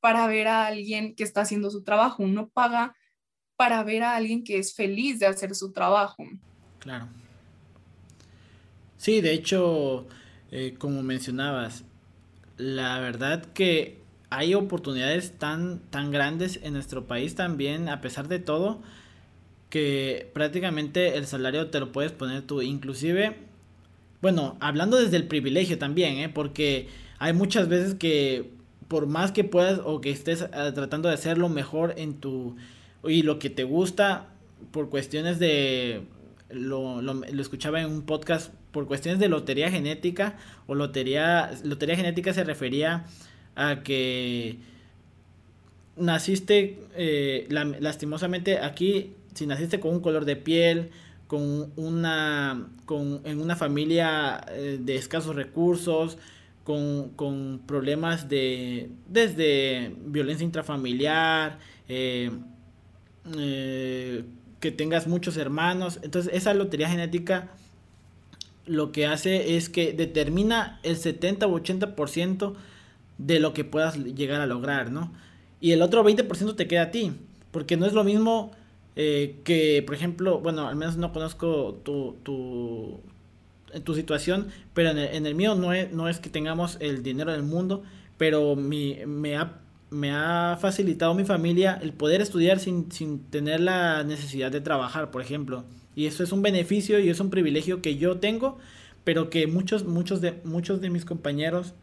[SPEAKER 2] para ver a alguien que está haciendo su trabajo, uno paga para ver a alguien que es feliz de hacer su trabajo.
[SPEAKER 1] Claro. Sí, de hecho, eh, como mencionabas, la verdad que hay oportunidades tan, tan grandes en nuestro país también, a pesar de todo, que prácticamente el salario te lo puedes poner tú. Inclusive bueno, hablando desde el privilegio también, ¿eh? porque hay muchas veces que por más que puedas o que estés ah, tratando de hacer lo mejor en tu y lo que te gusta por cuestiones de lo, lo, lo, escuchaba en un podcast por cuestiones de lotería genética o lotería lotería genética se refería a que naciste eh, lastimosamente aquí si naciste con un color de piel con una, con, en una familia eh, de escasos recursos, con, con, problemas de, desde violencia intrafamiliar, eh, eh, que tengas muchos hermanos. Entonces, esa lotería genética lo que hace es que determina el 70 o 80% de lo que puedas llegar a lograr, ¿no? Y el otro 20% te queda a ti, porque no es lo mismo eh, que, por ejemplo, bueno, al menos no conozco tu, tu, tu situación, pero en el, mío no es, no es que tengamos el dinero del mundo, pero mi, me, ha, me ha facilitado mi familia el poder estudiar sin, sin tener la necesidad de trabajar, por ejemplo. Y eso es un beneficio y es un privilegio que yo tengo, pero que muchos, muchos, de, muchos de mis compañeros,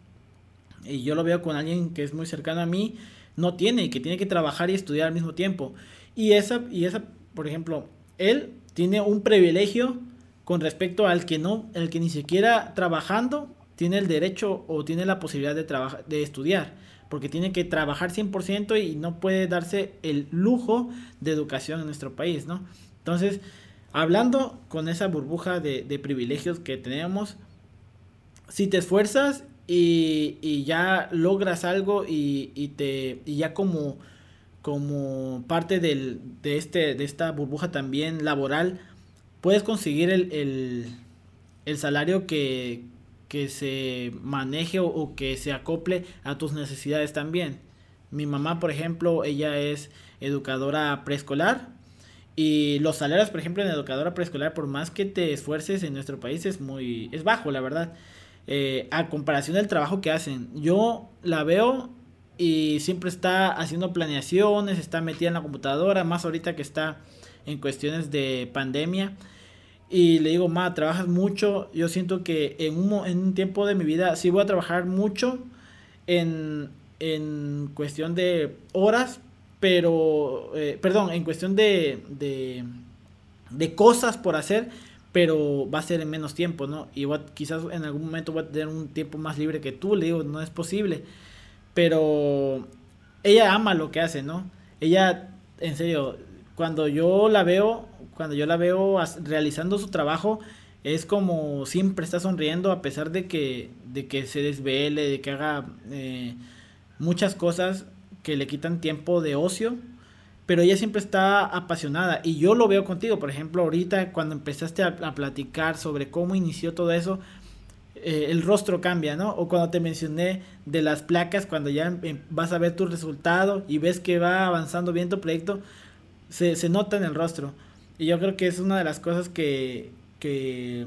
[SPEAKER 1] y yo lo veo con alguien que es muy cercano a mí, no tiene y que tiene que trabajar y estudiar al mismo tiempo. Y esa, y esa, por ejemplo, él tiene un privilegio con respecto al que no, el que ni siquiera trabajando tiene el derecho o tiene la posibilidad de trabajar, de estudiar, porque tiene que trabajar 100% y no puede darse el lujo de educación en nuestro país, ¿no? Entonces, hablando con esa burbuja de, privilegios que tenemos, si te esfuerzas y, ya logras algo y, ya como como parte del, de, este, de esta burbuja también laboral, puedes conseguir el, salario que, se maneje o, que se acople a tus necesidades también. Mi mamá, por ejemplo, ella es educadora preescolar y los salarios, por ejemplo, en educadora preescolar, por más que te esfuerces en nuestro país, es muy, es bajo, la verdad. Eh, a comparación del trabajo que hacen. Yo la veo y siempre está haciendo planeaciones, está metida en la computadora, más ahorita que está en cuestiones de pandemia. Y le digo, ma, trabajas mucho. Yo siento que en un, en un tiempo de mi vida sí voy a trabajar mucho en, en cuestión de horas, pero, eh, perdón, en cuestión de, de, de, cosas por hacer, pero va a ser en menos tiempo, ¿no? Y quizás en algún momento voy a tener un tiempo más libre que tú, le digo, no es posible pero ella ama lo que hace, ¿no? Ella, en serio, cuando yo la veo, cuando yo la veo realizando su trabajo, es como siempre está sonriendo a pesar de que, de que se desvele, de que haga eh, muchas cosas que le quitan tiempo de ocio, pero ella siempre está apasionada y yo lo veo contigo, por ejemplo, ahorita cuando empezaste a, platicar sobre cómo inició todo eso, eh, el rostro cambia, ¿no? O cuando te mencioné de las placas, cuando ya em, vas a ver tu resultado y ves que va avanzando bien tu proyecto, se, se nota en el rostro. Y yo creo que es una de las cosas que, que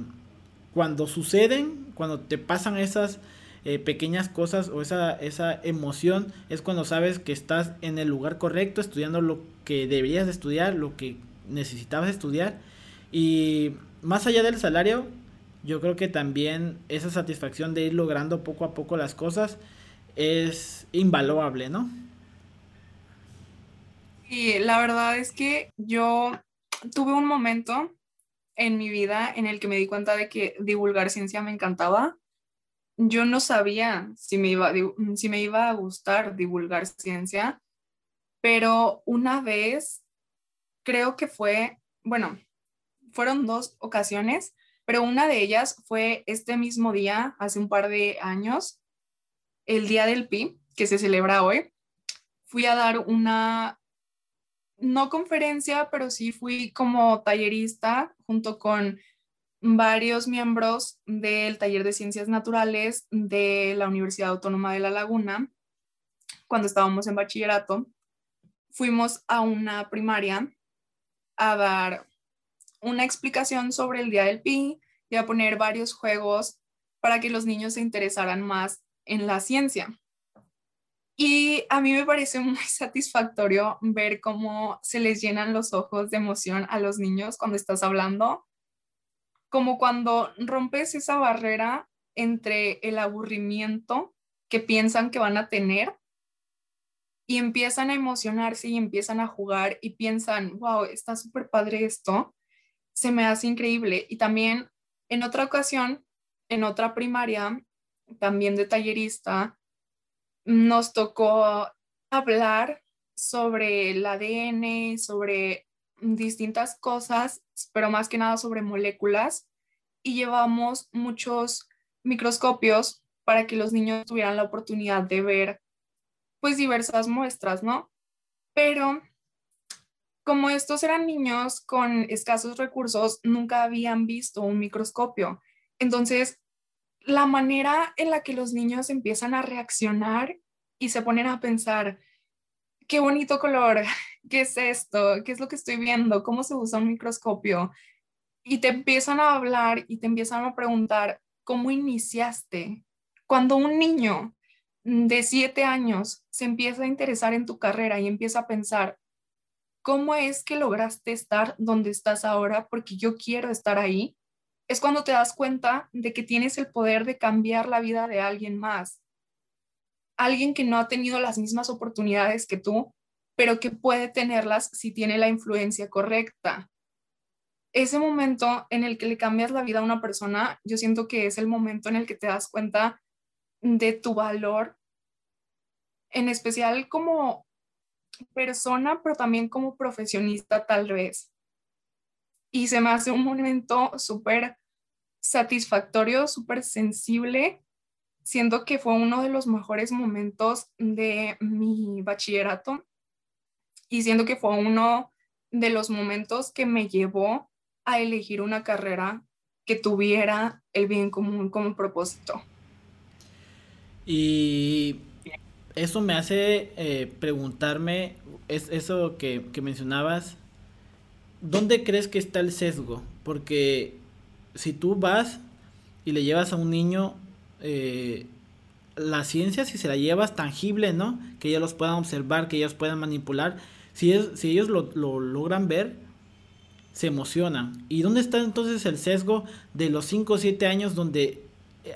[SPEAKER 1] cuando suceden, cuando te pasan esas eh, pequeñas cosas o esa, esa emoción, es cuando sabes que estás en el lugar correcto, estudiando lo que deberías estudiar, lo que necesitabas estudiar. Y más allá del salario, yo creo que también esa satisfacción de ir logrando poco a poco las cosas es invaluable, ¿no?
[SPEAKER 2] Y la verdad es que yo tuve un momento en mi vida en el que me di cuenta de que divulgar ciencia me encantaba. Yo no sabía si me iba, si me iba a gustar divulgar ciencia, pero una vez, creo que fue, bueno, fueron dos ocasiones pero una de ellas fue este mismo día, hace un par de años, el Día del Pi, que se celebra hoy. Fui a dar una, no conferencia, pero sí fui como tallerista junto con varios miembros del taller de ciencias naturales de la Universidad Autónoma de La Laguna, cuando estábamos en bachillerato. Fuimos a una primaria a dar una explicación sobre el Día del Pi y a poner varios juegos para que los niños se interesaran más en la ciencia. Y a mí me parece muy satisfactorio ver cómo se les llenan los ojos de emoción a los niños cuando estás hablando, como cuando rompes esa barrera entre el aburrimiento que piensan que van a tener y empiezan a emocionarse y empiezan a jugar y piensan, wow, está súper padre esto se me hace increíble. Y también en otra ocasión, en otra primaria, también de tallerista, nos tocó hablar sobre el ADN, sobre distintas cosas, pero más que nada sobre moléculas. Y llevamos muchos microscopios para que los niños tuvieran la oportunidad de ver pues diversas muestras, ¿no? Pero como estos eran niños con escasos recursos, nunca habían visto un microscopio. Entonces, la manera en la que los niños empiezan a reaccionar y se ponen a pensar, qué bonito color, qué es esto, qué es lo que estoy viendo, cómo se usa un microscopio. Y te empiezan a hablar y te empiezan a preguntar, ¿cómo iniciaste? Cuando un niño de siete años se empieza a interesar en tu carrera y empieza a pensar, ¿cómo es que lograste estar donde estás ahora? Porque yo quiero estar ahí. Es cuando te das cuenta de que tienes el poder de cambiar la vida de alguien más. Alguien que no ha tenido las mismas oportunidades que tú, pero que puede tenerlas si tiene la influencia correcta. Ese momento en el que le cambias la vida a una persona, yo siento que es el momento en el que te das cuenta de tu valor, en especial como persona, pero también como profesionista tal vez. Y se me hace un momento súper satisfactorio, súper sensible, siendo que fue uno de los mejores momentos de mi bachillerato y siendo que fue uno de los momentos que me llevó a elegir una carrera que tuviera el bien común como propósito.
[SPEAKER 1] Y eso me hace eh, preguntarme, es eso que, mencionabas, ¿dónde crees que está el sesgo? Porque si tú vas y le llevas a un niño eh, la ciencia, si se la llevas tangible, ¿no? Que ellos los puedan observar, que ellos puedan manipular, si, si ellos lo, lo, logran ver, se emocionan. ¿Y dónde está entonces el sesgo de los 5 o 7 años donde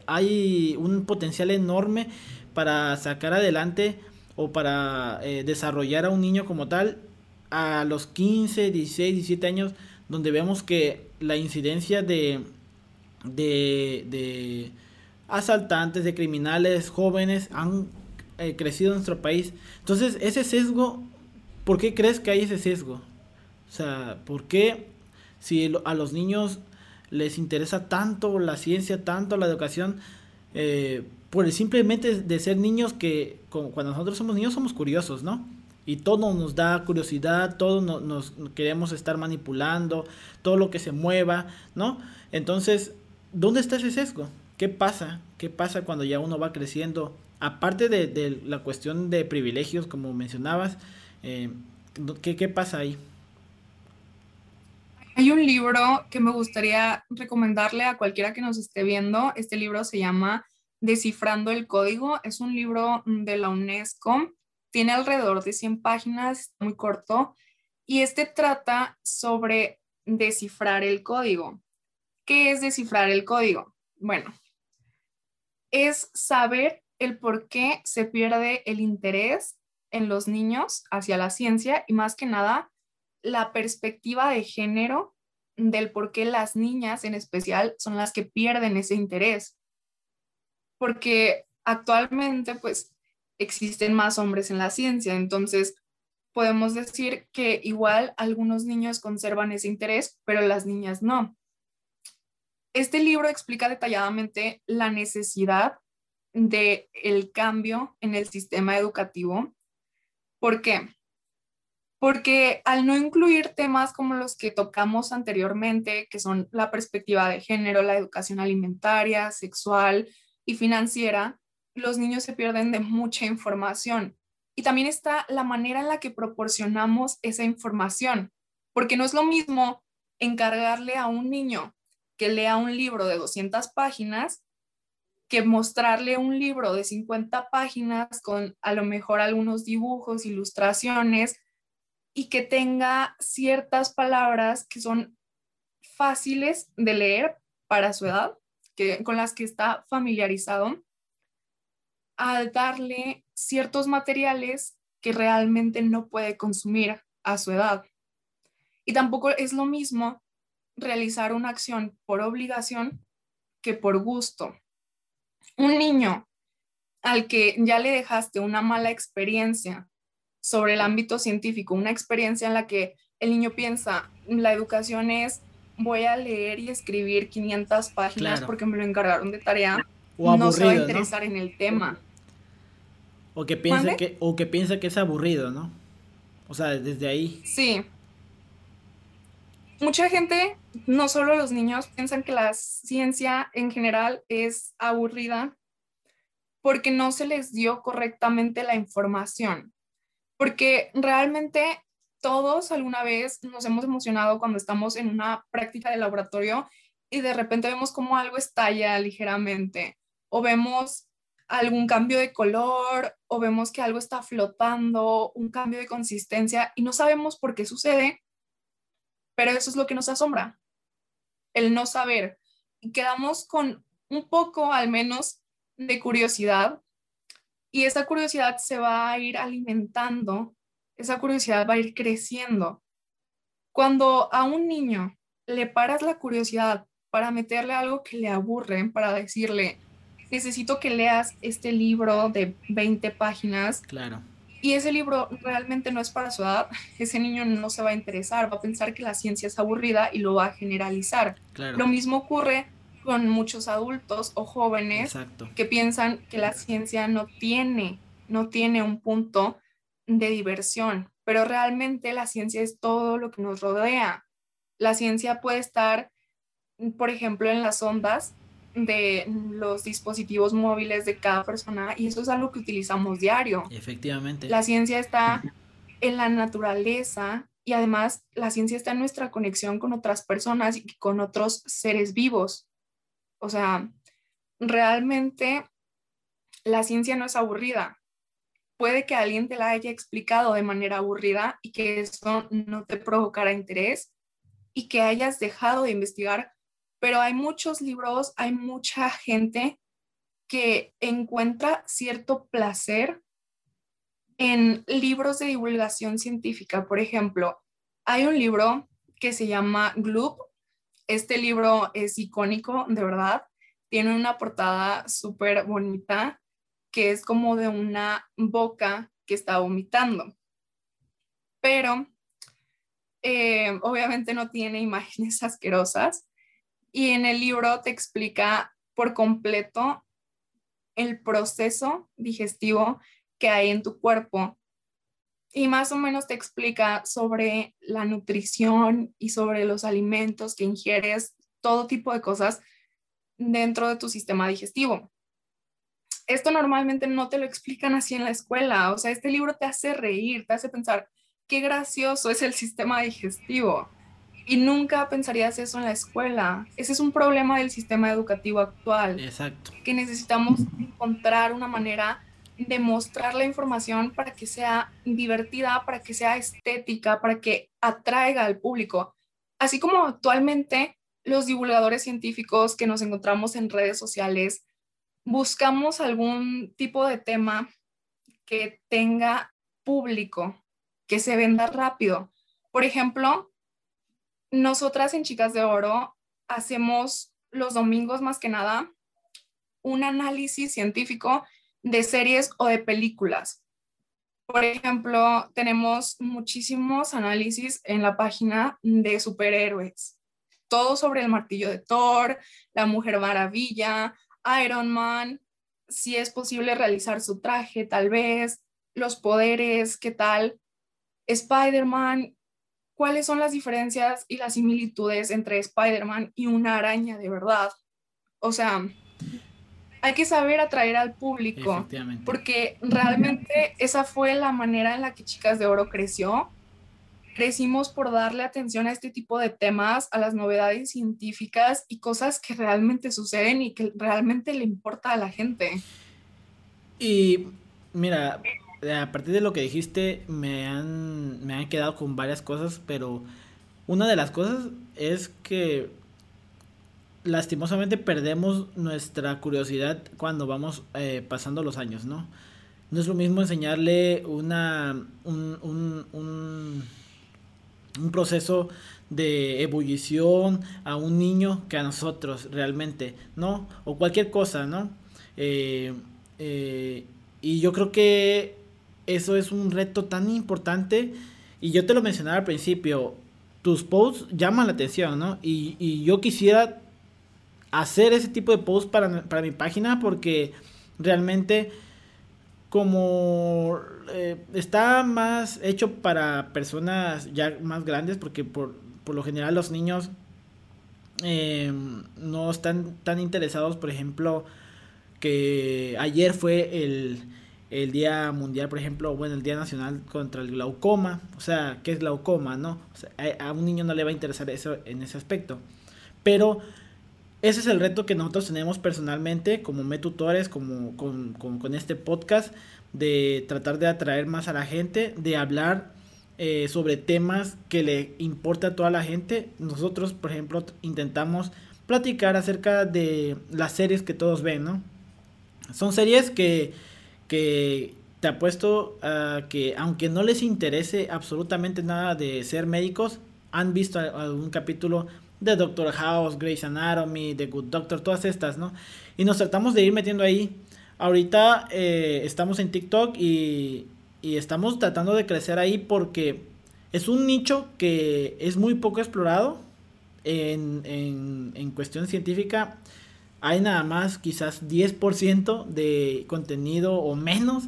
[SPEAKER 1] hay un potencial enorme para sacar adelante o para eh, desarrollar a un niño como tal a los 15, 16, 17 años, donde vemos que la incidencia de, de, asaltantes, de criminales jóvenes han eh, crecido en nuestro país. Entonces, ese sesgo, ¿por qué crees que hay ese sesgo? O sea, ¿por qué si a los niños les interesa tanto la ciencia, tanto la educación, eh, por el simplemente de ser niños que cuando nosotros somos niños somos curiosos, ¿no? Y todo nos da curiosidad, todo nos queremos estar manipulando, todo lo que se mueva, ¿no? Entonces, ¿dónde está ese sesgo? ¿Qué pasa? ¿Qué pasa cuando ya uno va creciendo? Aparte de, la cuestión de privilegios, como mencionabas, eh, ¿qué, ¿qué pasa ahí?
[SPEAKER 2] Hay un libro que me gustaría recomendarle a cualquiera que nos esté viendo. Este libro se llama Descifrando el Código. Es un libro mm, de la UNESCO. Tiene alrededor de 100 páginas, muy corto. Y este trata sobre descifrar el código. ¿Qué es descifrar el código? Bueno, es saber el por qué se pierde el interés en los niños hacia la ciencia y más que nada la perspectiva de género del por qué las niñas en especial son las que pierden ese interés porque actualmente pues existen más hombres en la ciencia, entonces podemos decir que igual algunos niños conservan ese interés, pero las niñas no. Este libro explica detalladamente la necesidad de el cambio en el sistema educativo. ¿Por qué? Porque al no incluir temas como los que tocamos anteriormente, que son la perspectiva de género, la educación alimentaria, sexual, y financiera, los niños se pierden de mucha información. Y también está la manera en la que proporcionamos esa información, porque no es lo mismo encargarle a un niño que lea un libro de 200 páginas que mostrarle un libro de 50 páginas con a lo mejor algunos dibujos, ilustraciones y que tenga ciertas palabras que son fáciles de leer para su edad con las que está familiarizado, al darle ciertos materiales que realmente no puede consumir a su edad. Y tampoco es lo mismo realizar una acción por obligación que por gusto. Un niño al que ya le dejaste una mala experiencia sobre el ámbito científico, una experiencia en la que el niño piensa, la educación es voy a leer y escribir 500 páginas porque me lo encargaron de tarea, no se va a interesar en el tema.
[SPEAKER 1] O que piensa que, o que piensa que es aburrido, ¿no? O sea, desde ahí.
[SPEAKER 2] Sí. mucha gente, no solo los niños, piensan que la ciencia en general es aburrida porque no se les dio correctamente la información. Porque realmente todos alguna vez nos hemos emocionado cuando estamos en una práctica de laboratorio y de repente vemos como algo estalla ligeramente o vemos algún cambio de color o vemos que algo está flotando, un cambio de consistencia y no sabemos por qué sucede, pero eso es lo que nos asombra, el no saber. Y quedamos con un poco al menos de curiosidad y esa curiosidad se va a ir alimentando, esa curiosidad va a ir creciendo. Cuando a un niño le paras la curiosidad para meterle algo que le aburre, para decirle, necesito que leas este libro de 20 páginas.
[SPEAKER 1] Claro
[SPEAKER 2] y ese libro realmente no es para su edad, ese niño no se va a interesar, va a pensar que la ciencia es aburrida y lo va a generalizar. Lo mismo ocurre con muchos adultos o jóvenes que piensan que la ciencia no tiene, no tiene un punto de diversión, pero realmente la ciencia es todo lo que nos rodea. La ciencia puede estar, por ejemplo, en las ondas, de los dispositivos móviles de cada persona y eso es algo que utilizamos diario.
[SPEAKER 1] Efectivamente.
[SPEAKER 2] La ciencia está en la naturaleza y además la ciencia está en nuestra conexión con otras personas y con otros seres vivos. O sea, realmente la ciencia no es aburrida. Puede que alguien te la haya explicado de manera aburrida y que eso no te provocara interés y que hayas dejado de investigar pero hay muchos libros, hay mucha gente que encuentra cierto placer en libros de divulgación científica. Por ejemplo, hay un libro que se llama Gloop. Este libro es icónico, de verdad. Tiene una portada súper bonita que es como de una boca que está vomitando. Pero eh, obviamente no tiene imágenes asquerosas, y en el libro te explica por completo el proceso digestivo que hay en tu cuerpo y más o menos te explica sobre la nutrición y sobre los alimentos que ingieres, todo tipo de cosas dentro de tu sistema digestivo. Esto normalmente no te lo explican así en la escuela, o sea, este libro te hace reír, te hace pensar, qué gracioso es el sistema digestivo. Y nunca pensarías eso en la escuela. Ese es un problema del sistema educativo actual.
[SPEAKER 1] Exacto.
[SPEAKER 2] Que necesitamos encontrar una manera de mostrar la información para que sea divertida, para que sea estética, para que atraiga al público. Así como actualmente los divulgadores científicos que nos encontramos en redes sociales buscamos algún tipo de tema que tenga público, que se venda rápido. Por ejemplo, nosotras en Chicas de Oro hacemos los domingos más que nada un análisis científico de series o de películas. Por ejemplo, tenemos muchísimos análisis en la página de superhéroes. Todo sobre el martillo de Thor, la Mujer Maravilla, Iron Man, si es posible realizar su traje, tal vez, los poderes, qué tal, Spider-Man, cuáles son las diferencias y las similitudes entre Spider-Man y una araña de verdad. O sea, hay que saber atraer al público, porque realmente esa fue la manera en la que Chicas de Oro creció. Crecimos por darle atención a este tipo de temas, a las novedades científicas y cosas que realmente suceden y que realmente le importa a la gente.
[SPEAKER 1] Y mira, a partir de lo que dijiste, me han, me han quedado con varias cosas, pero una de las cosas es que lastimosamente perdemos nuestra curiosidad cuando vamos eh, pasando los años, ¿no? No es lo mismo enseñarle una, un, un, un proceso de ebullición a un niño que a nosotros realmente, ¿no? O cualquier cosa, ¿no? Eh, eh, y yo creo que eso es un reto tan importante. Y yo te lo mencionaba al principio, tus posts llaman la atención, ¿no? Y, yo quisiera hacer ese tipo de posts para, para mi página porque realmente como eh, está más hecho para personas ya más grandes, porque por, por lo general los niños eh, no están tan interesados, por ejemplo, que ayer fue el, el Día Mundial, por ejemplo, bueno, el Día Nacional contra el Glaucoma, o sea, ¿qué es glaucoma, no? a, un niño no le va a interesar eso en ese aspecto. Pero ese es el reto que nosotros tenemos personalmente como metutores, como con, con, este podcast, de tratar de atraer más a la gente, de hablar eh, sobre temas que le importa a toda la gente. Nosotros, por ejemplo, intentamos platicar acerca de las series que todos ven, ¿no? Son series que, que te apuesto a que aunque no les interese absolutamente nada de ser médicos, han visto algún capítulo de Doctor House, Grey's Anatomy, The Good Doctor, todas estas, ¿no? Y nos tratamos de ir metiendo ahí. Ahorita eh, estamos en TikTok y, y estamos tratando de crecer ahí porque es un nicho que es muy poco explorado en, en, cuestión científica hay nada más quizás 10% de contenido o menos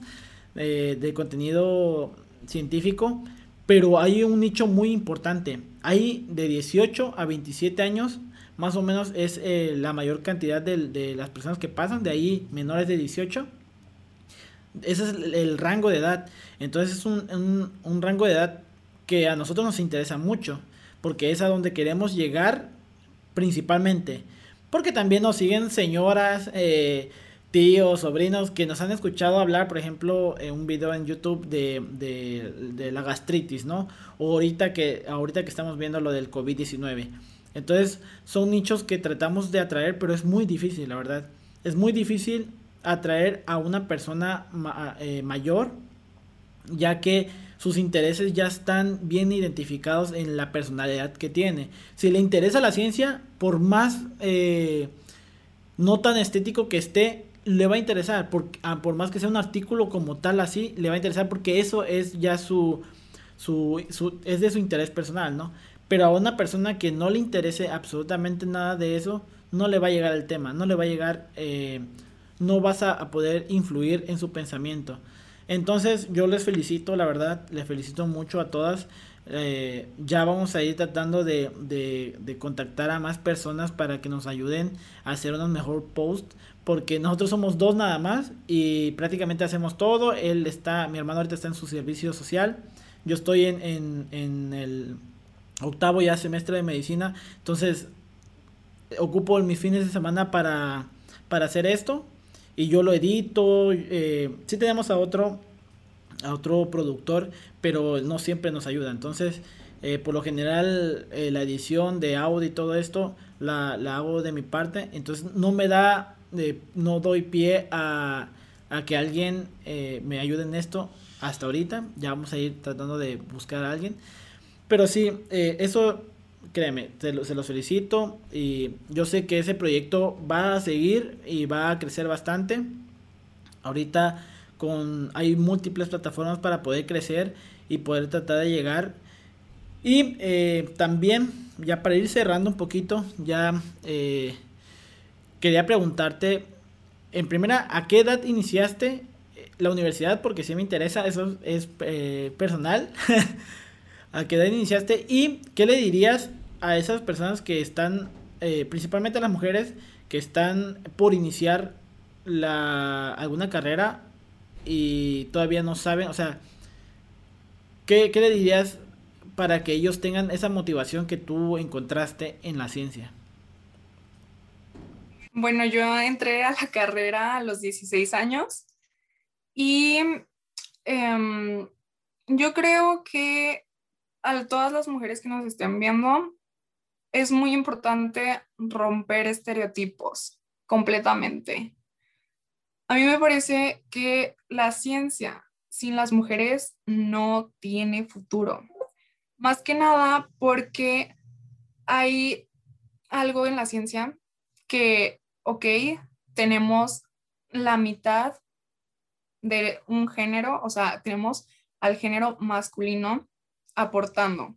[SPEAKER 1] eh, de contenido científico, pero hay un nicho muy importante. Hay de 18 a 27 años, más o menos es eh, la mayor cantidad de, las personas que pasan, de ahí menores de 18. Ese es el, rango de edad. Entonces es un, un rango de edad que a nosotros nos interesa mucho, porque es a donde queremos llegar principalmente. Porque también nos siguen señoras, eh, tíos, sobrinos que nos han escuchado hablar, por ejemplo, en un video en YouTube de, de, la gastritis, ¿no? O ahorita que, ahorita que estamos viendo lo del COVID-19. Entonces, son nichos que tratamos de atraer, pero es muy difícil, la verdad. Es muy difícil atraer a una persona eh, mayor, ya que sus intereses ya están bien identificados en la personalidad que tiene. Si le interesa la ciencia, por más eh, no tan estético que esté, le va a interesar. Por, ah, por más que sea un artículo como tal así, le va a interesar porque eso es ya su, su, es de su interés personal, ¿no? Pero a una persona que no le interese absolutamente nada de eso, no le va a llegar el tema, no le va a llegar, eh, no vas a poder influir en su pensamiento. Entonces yo les felicito, la verdad, les felicito mucho a todas. Eh, ya vamos a ir tratando de, de, contactar a más personas para que nos ayuden a hacer unos mejor post porque nosotros somos dos nada más y prácticamente hacemos todo él está mi hermano ahorita está en su servicio social yo estoy en, en, en el octavo ya semestre de medicina entonces ocupo mis fines de semana para para hacer esto y yo lo edito. Eh, sí tenemos a otro, a otro productor, pero no siempre nos ayuda. Entonces, eh, por lo general, eh, la edición de audio y todo esto la, hago de mi parte. Entonces, no me da, no doy pie a, que alguien me ayude en esto hasta ahorita. Ya vamos a ir tratando de buscar a alguien. Pero sí, eso créeme, se, lo, se felicito y yo sé que ese proyecto va a seguir y va a crecer bastante. Ahorita con hay múltiples plataformas para poder crecer y poder tratar de llegar. Y eh, también, ya para ir cerrando un poquito, ya eh, quería preguntarte, en primera, ¿a qué edad iniciaste la universidad? Porque si me interesa, eso es eh, personal. ¿A qué edad iniciaste? ¿Y qué le dirías a esas personas que están, eh, principalmente a las mujeres, que están por iniciar la, alguna carrera y todavía no saben, o sea, ¿qué, ¿qué le dirías para que ellos tengan esa motivación que tú encontraste en la ciencia?
[SPEAKER 2] Bueno, yo entré a la carrera a los 16 años y em, yo creo que a todas las mujeres que nos estén viendo, es muy importante romper estereotipos completamente. A mí me parece que la ciencia sin las mujeres no tiene futuro. Más que nada porque hay algo en la ciencia que, ok, tenemos la mitad de un género, o sea, tenemos al género masculino aportando,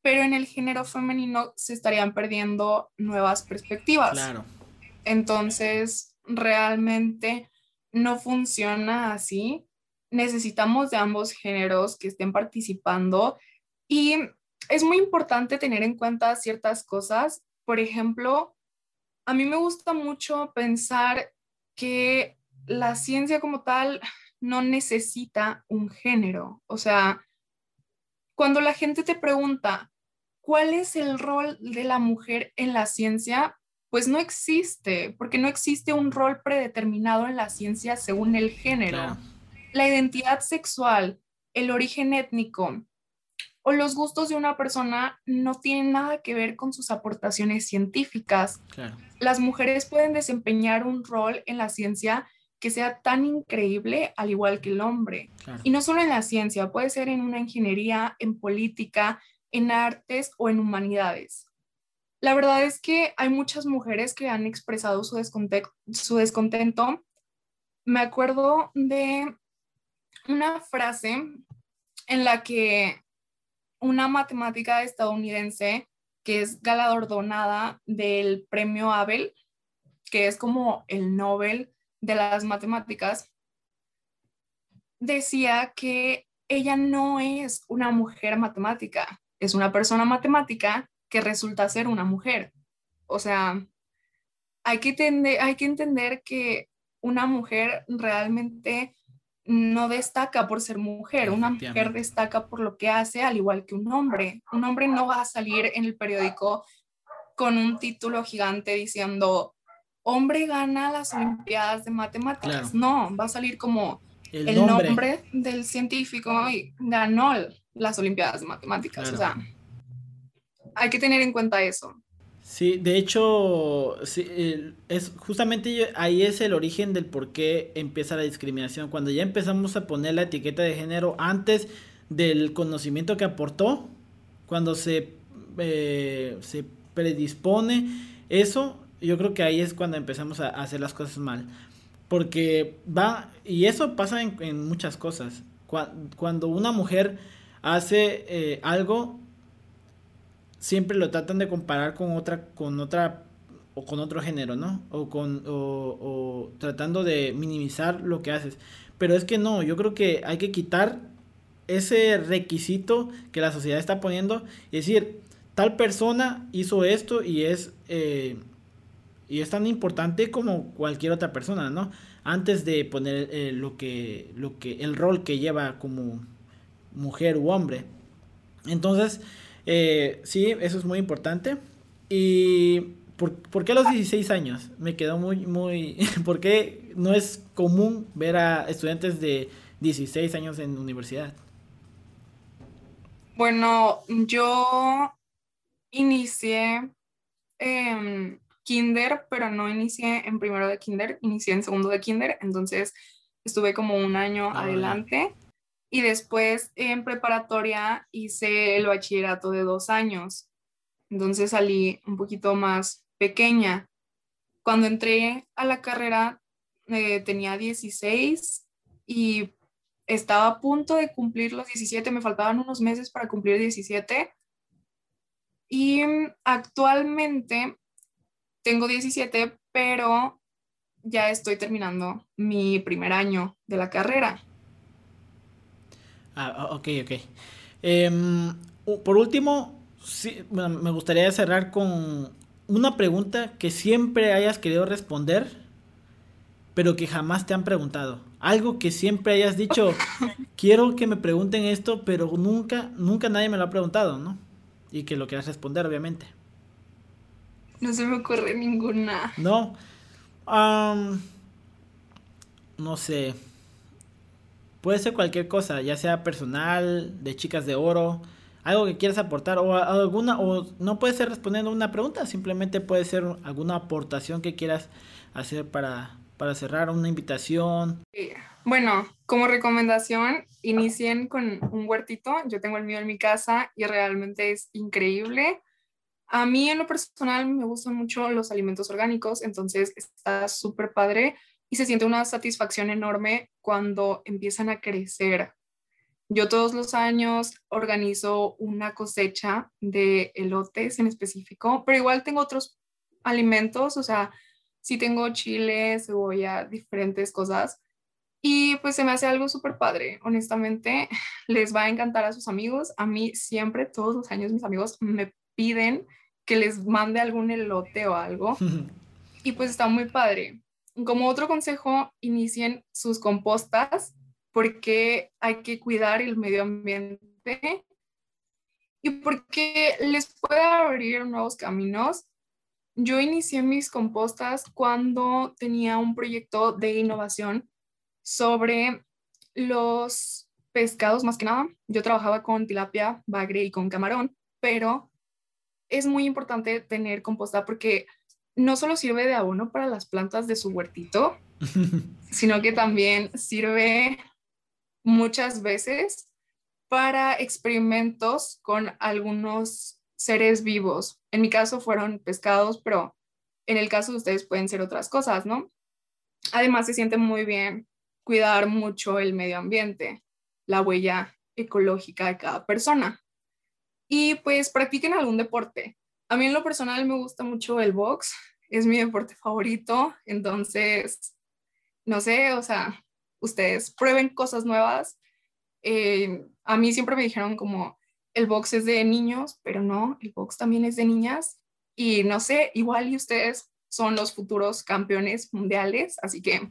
[SPEAKER 2] pero en el género femenino se estarían perdiendo nuevas perspectivas. Claro. Entonces, realmente no funciona así. Necesitamos de ambos géneros que estén participando y es muy importante tener en cuenta ciertas cosas. Por ejemplo, a mí me gusta mucho pensar que la ciencia como tal no necesita un género. O sea, cuando la gente te pregunta, ¿cuál es el rol de la mujer en la ciencia? Pues no existe, porque no existe un rol predeterminado en la ciencia según el género. La identidad sexual, el origen étnico o los gustos de una persona no tienen nada que ver con sus aportaciones científicas. Las mujeres pueden desempeñar un rol en la ciencia que sea tan increíble al igual que el hombre. Y no solo en la ciencia, puede ser en una ingeniería, en política, en artes o en humanidades. La verdad es que hay muchas mujeres que han expresado su, su descontento. Me acuerdo de una frase en la que una matemática estadounidense que es galardonada del premio Abel, que es como el Nobel de las matemáticas, decía que ella no es una mujer matemática, es una persona matemática que resulta ser una mujer. O sea, hay que, hay que entender que una mujer realmente no destaca por ser mujer, una mujer destaca por lo que hace, al igual que un hombre. Un hombre no va a salir en el periódico con un título gigante diciendo hombre gana las Olimpiadas de Matemáticas. No, va a salir como el, nombre. del científico y ganó las Olimpiadas de Matemáticas. O sea, hay que tener en cuenta eso.
[SPEAKER 1] Sí, de hecho, es justamente ahí es el origen del por qué empieza la discriminación. Cuando ya empezamos a poner la etiqueta de género antes del conocimiento que aportó, cuando se, eh, se predispone eso, yo creo que ahí es cuando empezamos a, hacer las cosas mal. Porque va, y eso pasa en, muchas cosas. Cuando, una mujer hace eh, algo, siempre lo tratan de comparar con otra, con otra, o con otro género, ¿no? O con, o, tratando de minimizar lo que haces. Pero es que no, yo creo que hay que quitar ese requisito que la sociedad está poniendo y decir, tal persona hizo esto y es eh, y es tan importante como cualquier otra persona, ¿no? Antes de poner eh, lo que, lo que, el rol que lleva como mujer u hombre. Entonces, eh, sí, eso es muy importante. Y ¿por, ¿por, qué a los 16 años? Me quedó muy, muy, ¿por qué no es común ver a estudiantes de 16 años en universidad?
[SPEAKER 2] Bueno, yo inicié eh, kinder, pero no inicié en primero de kinder, inicié en segundo de kinder, entonces estuve como un año ah, adelante. Y después en preparatoria hice el bachillerato de dos años. Entonces salí un poquito más pequeña. Cuando entré a la carrera eh, tenía 16 y estaba a punto de cumplir los 17, me faltaban unos meses para cumplir 17. Y actualmente tengo 17, pero ya estoy terminando mi primer año de la carrera.
[SPEAKER 1] Ah, ok, ok. Em, por último, me gustaría cerrar con una pregunta que siempre hayas querido responder, pero que jamás te han preguntado. Algo que siempre hayas dicho, quiero que me pregunten esto, pero nunca, nunca nadie me lo ha preguntado, ¿no? Y que lo quieras responder, obviamente.
[SPEAKER 2] No se me ocurre ninguna.
[SPEAKER 1] No. no sé. Puede ser cualquier cosa, ya sea personal, de chicas de oro, algo que quieras aportar o alguna o no puede ser respondiendo una pregunta, simplemente puede ser alguna aportación que quieras hacer para para cerrar una invitación.
[SPEAKER 2] Bueno, como recomendación, inicien con un huertito. Yo tengo el mío en mi casa y realmente es increíble. A mí en lo personal me gustan mucho los alimentos orgánicos, entonces está súper padre y se siente una satisfacción enorme cuando empiezan a crecer. Yo todos los años organizo una cosecha de elotes en específico, pero igual tengo otros alimentos, o sea, sí tengo chile, cebolla, diferentes cosas, Y pues se me hace algo súper padre, honestamente, les va a encantar a sus amigos. A mí siempre, todos los años, mis amigos me piden que les mande algún elote o algo. y pues está muy padre. Como otro consejo, inicien sus compostas porque hay que cuidar el medio ambiente y porque les puede abrir nuevos caminos. Yo inicié mis compostas cuando tenía un proyecto de innovación sobre los pescados más que nada. Yo trabajaba con tilapia, bagre y con camarón, pero es muy importante tener composta porque no solo sirve de abono para las plantas de su huertito, sino que también sirve muchas veces para experimentos con algunos seres vivos. En mi caso fueron pescados, pero en el caso de ustedes pueden ser otras cosas, ¿no? Además, se siente muy bien cuidar mucho el medio ambiente, la huella ecológica de cada persona. Y pues practiquen algún deporte. A mí en lo personal me gusta mucho el box, es mi deporte favorito, entonces, no sé, o sea, ustedes prueben cosas nuevas. Eh, a mí siempre me dijeron como el box es de niños, pero no, el box también es de niñas. Y no sé, igual y ustedes son los futuros campeones mundiales, así que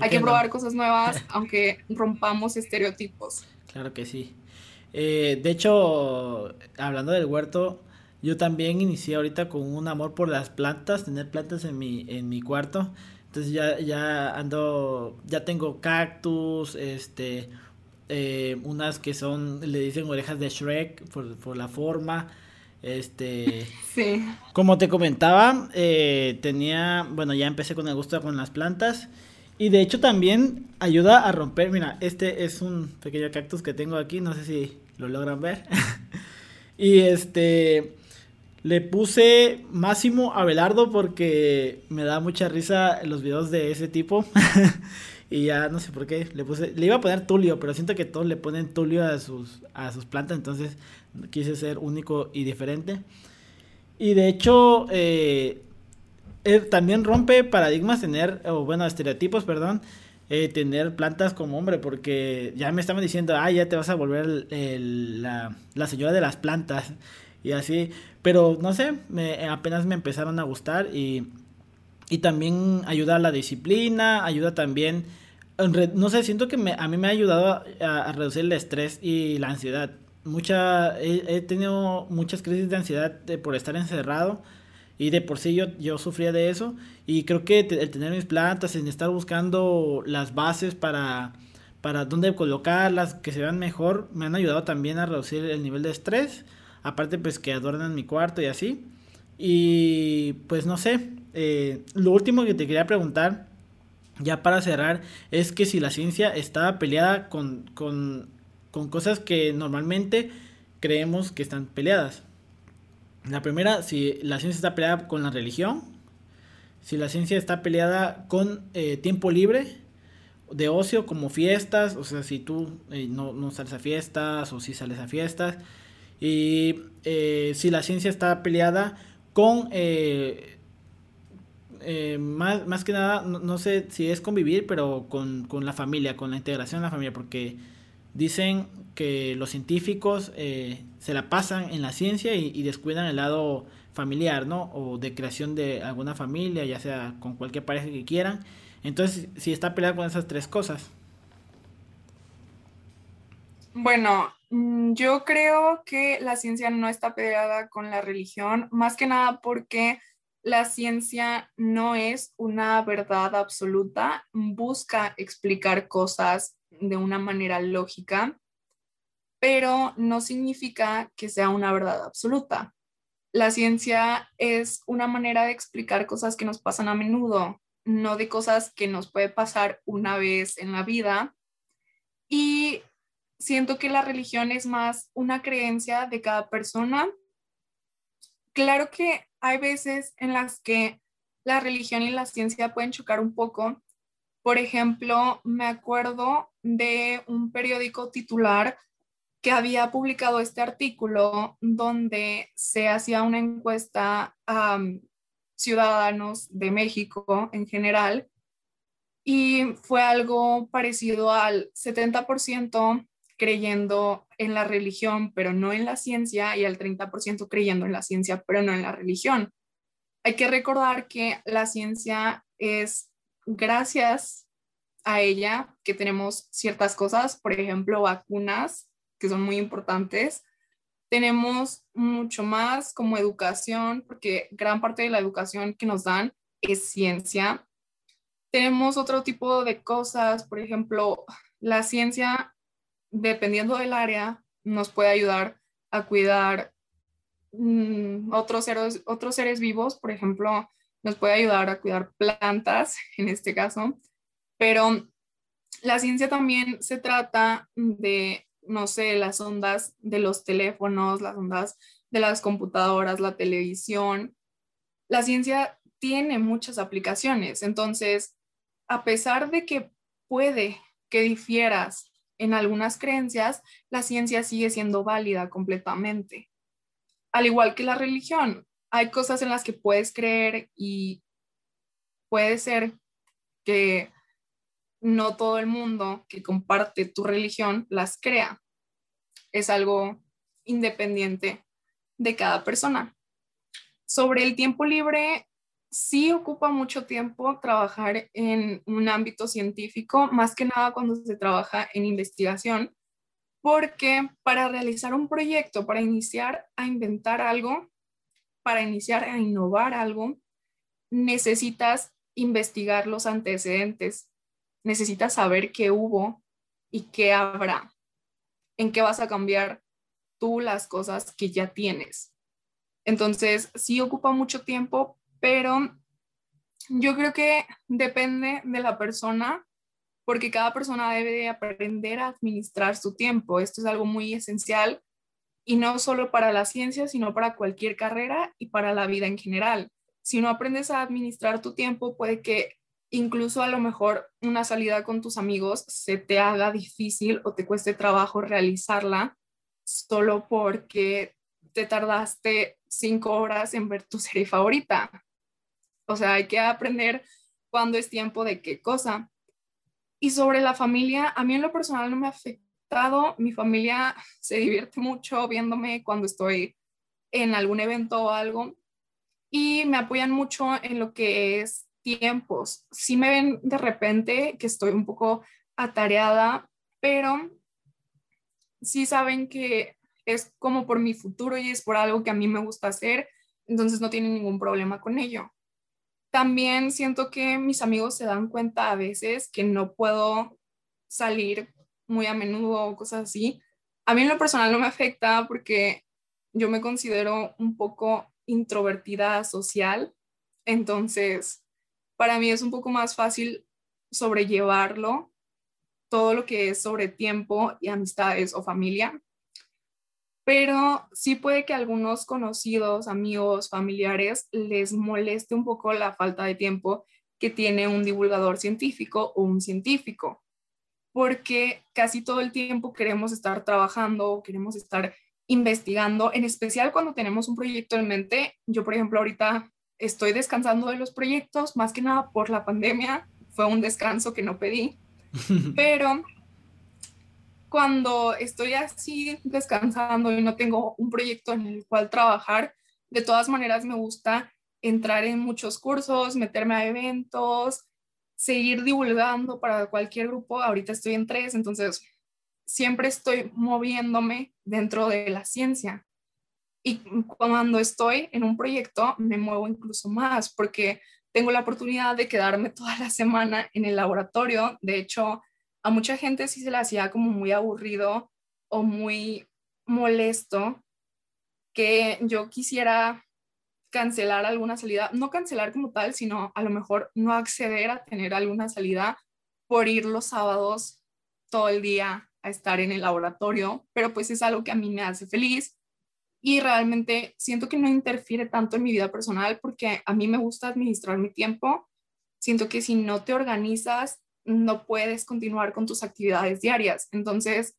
[SPEAKER 2] hay que probar cosas nuevas, aunque rompamos estereotipos.
[SPEAKER 1] Claro que sí. Eh, de hecho, hablando del huerto, yo también inicié ahorita con un amor por las plantas, tener plantas en mi, en mi cuarto. Entonces ya, ya ando, ya tengo cactus, este, eh, unas que son, le dicen orejas de Shrek por, por la forma. Este.
[SPEAKER 2] Sí.
[SPEAKER 1] Como te comentaba, eh, tenía. Bueno, ya empecé con el gusto con las plantas. Y de hecho también ayuda a romper. Mira, este es un pequeño cactus que tengo aquí. No sé si lo logran ver. y este. Le puse Máximo Abelardo porque me da mucha risa los videos de ese tipo. y ya no sé por qué. Le puse. Le iba a poner Tulio, pero siento que todos le ponen Tulio a sus, a sus plantas. Entonces quise ser único y diferente. Y de hecho, eh, eh, también rompe paradigmas tener, o bueno, estereotipos, perdón, eh, tener plantas como hombre, porque ya me estaban diciendo, ah, ya te vas a volver la, señora de las plantas, y así, pero no sé, me, apenas me empezaron a gustar y, y también ayuda a la disciplina, ayuda también, no sé, siento que me, a mí me ha ayudado a, reducir el estrés y la ansiedad. Mucha, he, tenido muchas crisis de ansiedad por estar encerrado y de por sí yo, yo sufría de eso. Y creo que el tener mis plantas, en estar buscando las bases para, para dónde colocarlas, que se vean mejor, me han ayudado también a reducir el nivel de estrés. Aparte, pues que adornan mi cuarto y así. Y pues no sé, eh, lo último que te quería preguntar, ya para cerrar, es que si la ciencia está peleada con, con, con cosas que normalmente creemos que están peleadas. La primera, si la ciencia está peleada con la religión, si la ciencia está peleada con eh, tiempo libre de ocio como fiestas, o sea, si tú eh, no, sales a fiestas o si sales a fiestas, y eh, si la ciencia está peleada con, más, más, que nada, no, sé si es convivir, pero con, con, la familia, con la integración de la familia, porque dicen que los científicos se la pasan en la ciencia y, descuidan el lado familiar, ¿no? O de creación de alguna familia, ya sea con cualquier pareja que quieran. Entonces, si está peleado con esas tres cosas.
[SPEAKER 2] Bueno, mm, yo creo que la ciencia no está peleada con la religión, más que nada porque la ciencia no es una verdad absoluta, busca explicar cosas de una manera lógica pero no significa que sea una verdad absoluta. La ciencia es una manera de explicar cosas que nos pasan a menudo, no de cosas que nos puede pasar una vez en la vida. Y siento que la religión es más una creencia de cada persona. Claro que hay veces en las que la religión y la ciencia pueden chocar un poco. Por ejemplo, me acuerdo de un periódico titular que había publicado este artículo donde se hacía una encuesta a ciudadanos de México en general y fue algo parecido al 70% creyendo en la religión, pero no en la ciencia, y al 30% creyendo en la ciencia, pero no en la religión. Hay que recordar que la ciencia es gracias a ella que tenemos ciertas cosas, por ejemplo, vacunas, que son muy importantes. Tenemos mucho más como educación, porque gran parte de la educación que nos dan es ciencia. Tenemos otro tipo de cosas, por ejemplo, la ciencia, dependiendo del área, nos puede ayudar a cuidar mm, otros, seres, otros seres vivos, por ejemplo, nos puede ayudar a cuidar plantas, en este caso, pero la ciencia también se trata de, no sé, las ondas de los teléfonos, las ondas de las computadoras, la televisión. La ciencia tiene muchas aplicaciones, entonces, a pesar de que puede que difieras en algunas creencias, la ciencia sigue siendo válida completamente. Al igual que la religión, hay cosas en las que puedes creer y puede ser que no todo el mundo que comparte tu religión las crea. Es algo independiente de cada persona. Sobre el tiempo libre, sí ocupa mucho tiempo trabajar en un ámbito científico, más que nada cuando se trabaja en investigación, porque para realizar un proyecto, para iniciar a inventar algo, para iniciar a innovar algo, necesitas investigar los antecedentes, necesitas saber qué hubo y qué habrá, en qué vas a cambiar tú las cosas que ya tienes. Entonces, sí ocupa mucho tiempo, pero yo creo que depende de la persona, porque cada persona debe aprender a administrar su tiempo. Esto es algo muy esencial y no solo para la ciencia, sino para cualquier carrera y para la vida en general. Si no aprendes a administrar tu tiempo, puede que incluso a lo mejor una salida con tus amigos se te haga difícil o te cueste trabajo realizarla solo porque te tardaste cinco horas en ver tu serie favorita. O sea, hay que aprender cuándo es tiempo de qué cosa. Y sobre la familia, a mí en lo personal no me afecta mi familia se divierte mucho viéndome cuando estoy en algún evento o algo y me apoyan mucho en lo que es tiempos. Sí me ven de repente que estoy un poco atareada, pero sí saben que es como por mi futuro y es por algo que a mí me gusta hacer, entonces no tienen ningún problema con ello. También siento que mis amigos se dan cuenta a veces que no puedo salir muy a menudo o cosas así. A mí en lo personal no me afecta porque yo me considero un poco introvertida social, entonces para mí es un poco más fácil sobrellevarlo, todo lo que es sobre tiempo y amistades o familia. Pero sí puede que a algunos conocidos, amigos, familiares les moleste un poco la falta de tiempo que tiene un divulgador científico o un científico porque casi todo el tiempo queremos estar trabajando, queremos estar investigando, en especial cuando tenemos un proyecto en mente. Yo, por ejemplo, ahorita estoy descansando de los proyectos, más que nada por la pandemia, fue un descanso que no pedí, pero cuando estoy así descansando y no tengo un proyecto en el cual trabajar, de todas maneras me gusta entrar en muchos cursos, meterme a eventos, seguir divulgando para cualquier grupo. Ahorita estoy en tres, entonces siempre estoy moviéndome dentro de la ciencia. Y cuando estoy en un proyecto, me muevo incluso más porque tengo la oportunidad de quedarme toda la semana en el laboratorio. De hecho, a mucha gente sí se le hacía como muy aburrido o muy molesto que yo quisiera cancelar alguna salida, no cancelar como tal, sino a lo mejor no acceder a tener alguna salida por ir los sábados todo el día a estar en el laboratorio, pero pues es algo que a mí me hace feliz y realmente siento que no interfiere tanto en mi vida personal porque a mí me gusta administrar mi tiempo. Siento que si no te organizas, no puedes continuar con tus actividades diarias. Entonces,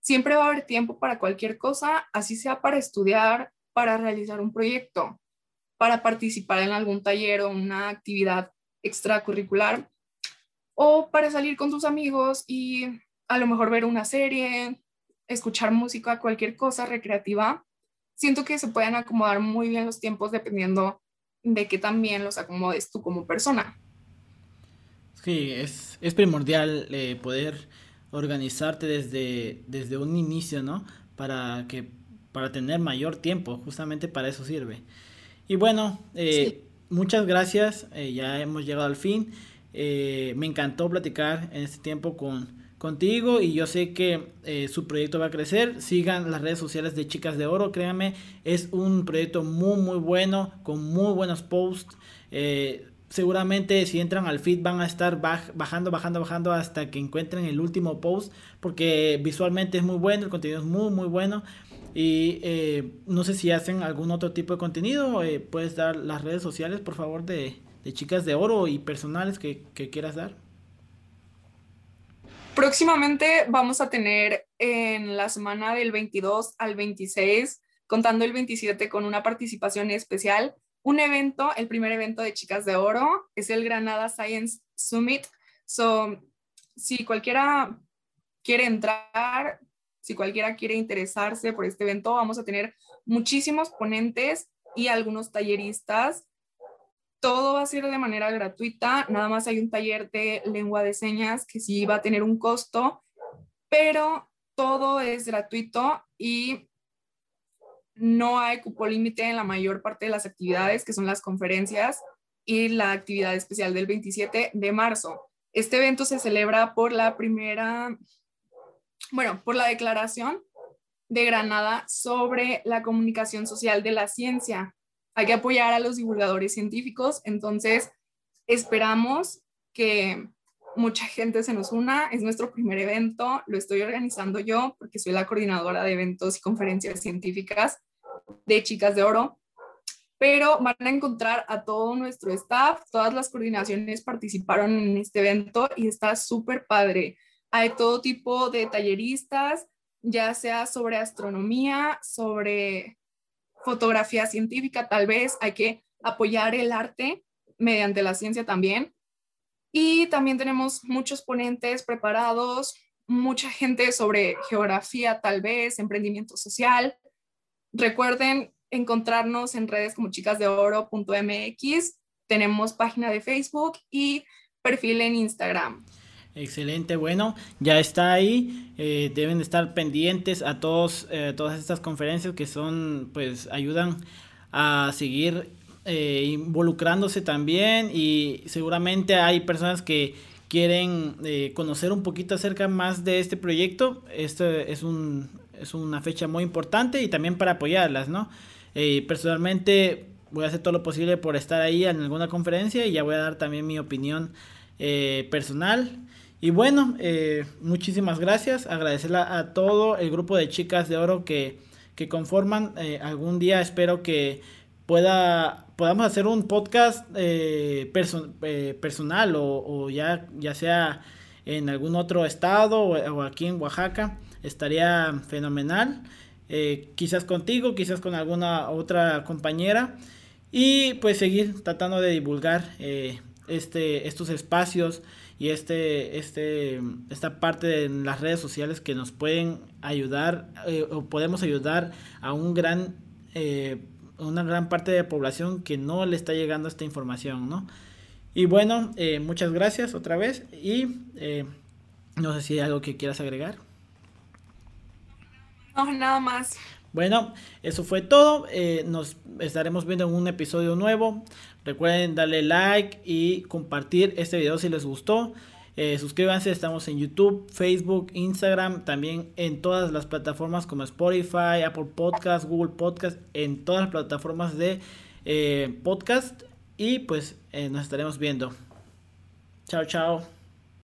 [SPEAKER 2] siempre va a haber tiempo para cualquier cosa, así sea para estudiar, para realizar un proyecto para participar en algún taller o una actividad extracurricular o para salir con tus amigos y a lo mejor ver una serie, escuchar música, cualquier cosa recreativa, siento que se pueden acomodar muy bien los tiempos dependiendo de que también los acomodes tú como persona.
[SPEAKER 1] Sí, es, es primordial eh, poder organizarte desde, desde un inicio, ¿no? Para que para tener mayor tiempo, justamente para eso sirve. Y bueno, eh, muchas gracias, eh, ya hemos llegado al fin. me encantó platicar en este tiempo con, contigo y yo sé que su proyecto va a crecer. Sigan las redes sociales de Chicas de Oro, créanme, es un proyecto muy muy bueno, con muy buenos posts seguramente si entran al feed van a estar bajando, bajando, bajando hasta que encuentren el último post porque visualmente es muy bueno, el contenido es muy, muy bueno. Y eh, no sé si hacen algún otro tipo de contenido, eh, puedes dar las redes sociales, por favor, de, chicas de oro y personales que, que quieras dar.
[SPEAKER 2] Próximamente vamos a tener en la semana del 22 al 26, contando el 27 con una participación especial un evento, el primer evento de Chicas de Oro, es el Granada Science Summit. So, si cualquiera quiere entrar, si cualquiera quiere interesarse por este evento, vamos a tener muchísimos ponentes y algunos talleristas. Todo va a ser de manera gratuita, nada más hay un taller de lengua de señas que sí va a tener un costo, pero todo es gratuito y no hay cupo límite en la mayor parte de las actividades, que son las conferencias y la actividad especial del 27 de marzo. Este evento se celebra por la primera, bueno, por la declaración de Granada sobre la comunicación social de la ciencia. Hay que apoyar a los divulgadores científicos, entonces esperamos que mucha gente se nos una. Es nuestro primer evento, lo estoy organizando yo porque soy la coordinadora de eventos y conferencias científicas de Chicas de Oro, pero van a encontrar a todo nuestro staff, todas las coordinaciones participaron en este evento y está súper padre. Hay todo tipo de talleristas, ya sea sobre astronomía, sobre fotografía científica, tal vez hay que apoyar el arte mediante la ciencia también. Y también tenemos muchos ponentes preparados, mucha gente sobre geografía, tal vez, emprendimiento social, Recuerden encontrarnos en redes como chicasdeoro.mx. Tenemos página de Facebook y perfil en Instagram.
[SPEAKER 1] Excelente, bueno, ya está ahí. Eh, deben estar pendientes a todos, eh, todas estas conferencias que son, pues, ayudan a seguir eh, involucrándose también y seguramente hay personas que quieren conocer un poquito acerca más de este proyecto. Este es un, es una fecha muy importante y también para apoyarlas, ¿no? Eh, personalmente voy a hacer todo lo posible por estar ahí en alguna conferencia y ya voy a dar también mi opinión eh, personal. Y bueno, eh, muchísimas gracias. Agradecerle a todo el grupo de chicas de oro que, que conforman. algún día espero que pueda podamos hacer un podcast personal o, ya, ya sea en algún otro estado o aquí en Oaxaca estaría fenomenal. Eh, quizás contigo, quizás con alguna otra compañera. Y pues seguir tratando de divulgar eh, este, estos espacios y este, este, esta parte de las redes sociales que nos pueden ayudar eh, o podemos ayudar a un gran, una gran parte de la población que no le está llegando esta información, ¿no? Y bueno, muchas gracias otra vez y no sé si hay algo que quieras agregar.
[SPEAKER 2] No, nada más.
[SPEAKER 1] Bueno, eso fue todo. Eh, nos estaremos viendo en un episodio nuevo. Recuerden darle like y compartir este video si les gustó. Eh, suscríbanse, estamos en YouTube, Facebook, Instagram, también en todas las plataformas como Spotify, Apple Podcast, Google Podcast, en todas las plataformas de eh, podcast. Y pues nos estaremos viendo. Chao, chao.